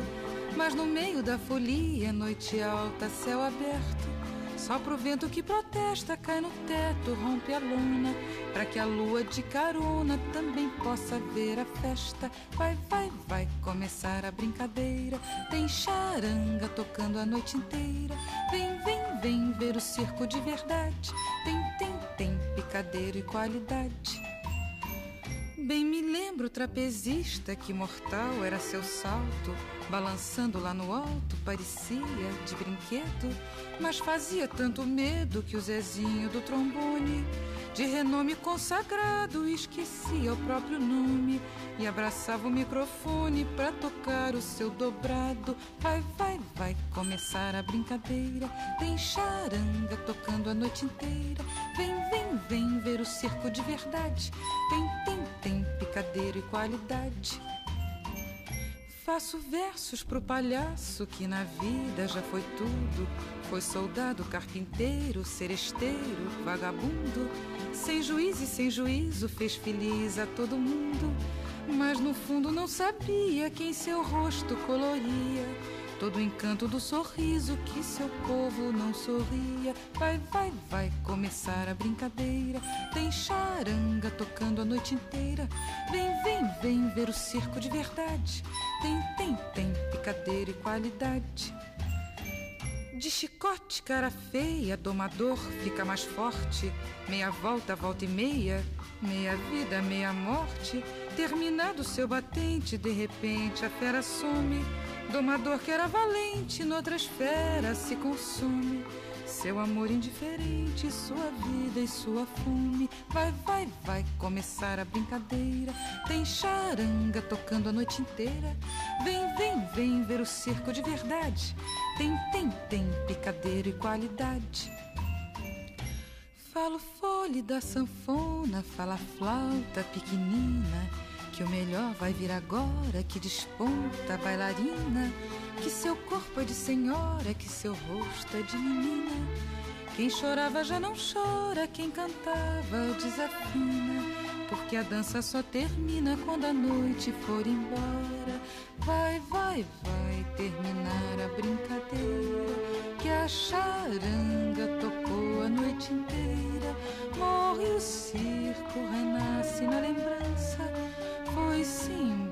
S7: Mas no meio da folia, noite alta, céu aberto. Só pro vento que protesta, cai no teto, rompe a lona. Pra que a lua de carona também possa ver a festa. Vai, vai, vai começar a brincadeira. Tem charanga tocando a noite inteira. Vem, vem, vem ver o circo de verdade. Tem, tem, tem picadeiro e qualidade. Bem me lembro o trapezista que mortal era seu salto, balançando lá no alto, parecia de brinquedo, mas fazia tanto medo que o Zezinho do trombone, de renome consagrado, esquecia o próprio nome e abraçava o microfone pra tocar o seu dobrado. Vai, vai, vai começar a brincadeira. Tem charanga tocando a noite inteira. Vem, vem, vem ver o circo de verdade. Tem, tem, tem picadeiro e qualidade. Faço versos pro palhaço que na vida já foi tudo. Foi soldado, carpinteiro, seresteiro, vagabundo. Sem juiz e sem juízo fez feliz a todo mundo. Mas no fundo não sabia quem seu rosto coloria. Todo o encanto do sorriso que seu povo não sorria. Vai, vai, vai começar a brincadeira. Tem charanga tocando a noite inteira. Vem, vem, vem ver o circo de verdade. Tem, tem, tem picadeira e qualidade. De chicote, cara feia, domador fica mais forte. Meia volta, volta e meia, meia vida, meia morte. Terminado seu batente, de repente a fera some. Domador que era valente, noutra esfera se consume. Seu amor indiferente, sua vida e sua fome. Vai, vai, vai começar a brincadeira. Tem charanga tocando a noite inteira. Vem, vem, vem ver o circo de verdade. Tem, tem, tem picadeiro e qualidade. Falo fole da sanfona, fala flauta pequenina. Que o melhor vai vir agora, que desponta a bailarina. Que seu corpo é de senhora, que seu rosto é de menina. Quem chorava já não chora, quem cantava desafina. Porque a dança só termina quando a noite for embora. Vai, vai, vai terminar a brincadeira. Que a charanga tocou a noite inteira. Morre o circo, renasce na lembrança. Foi-se embora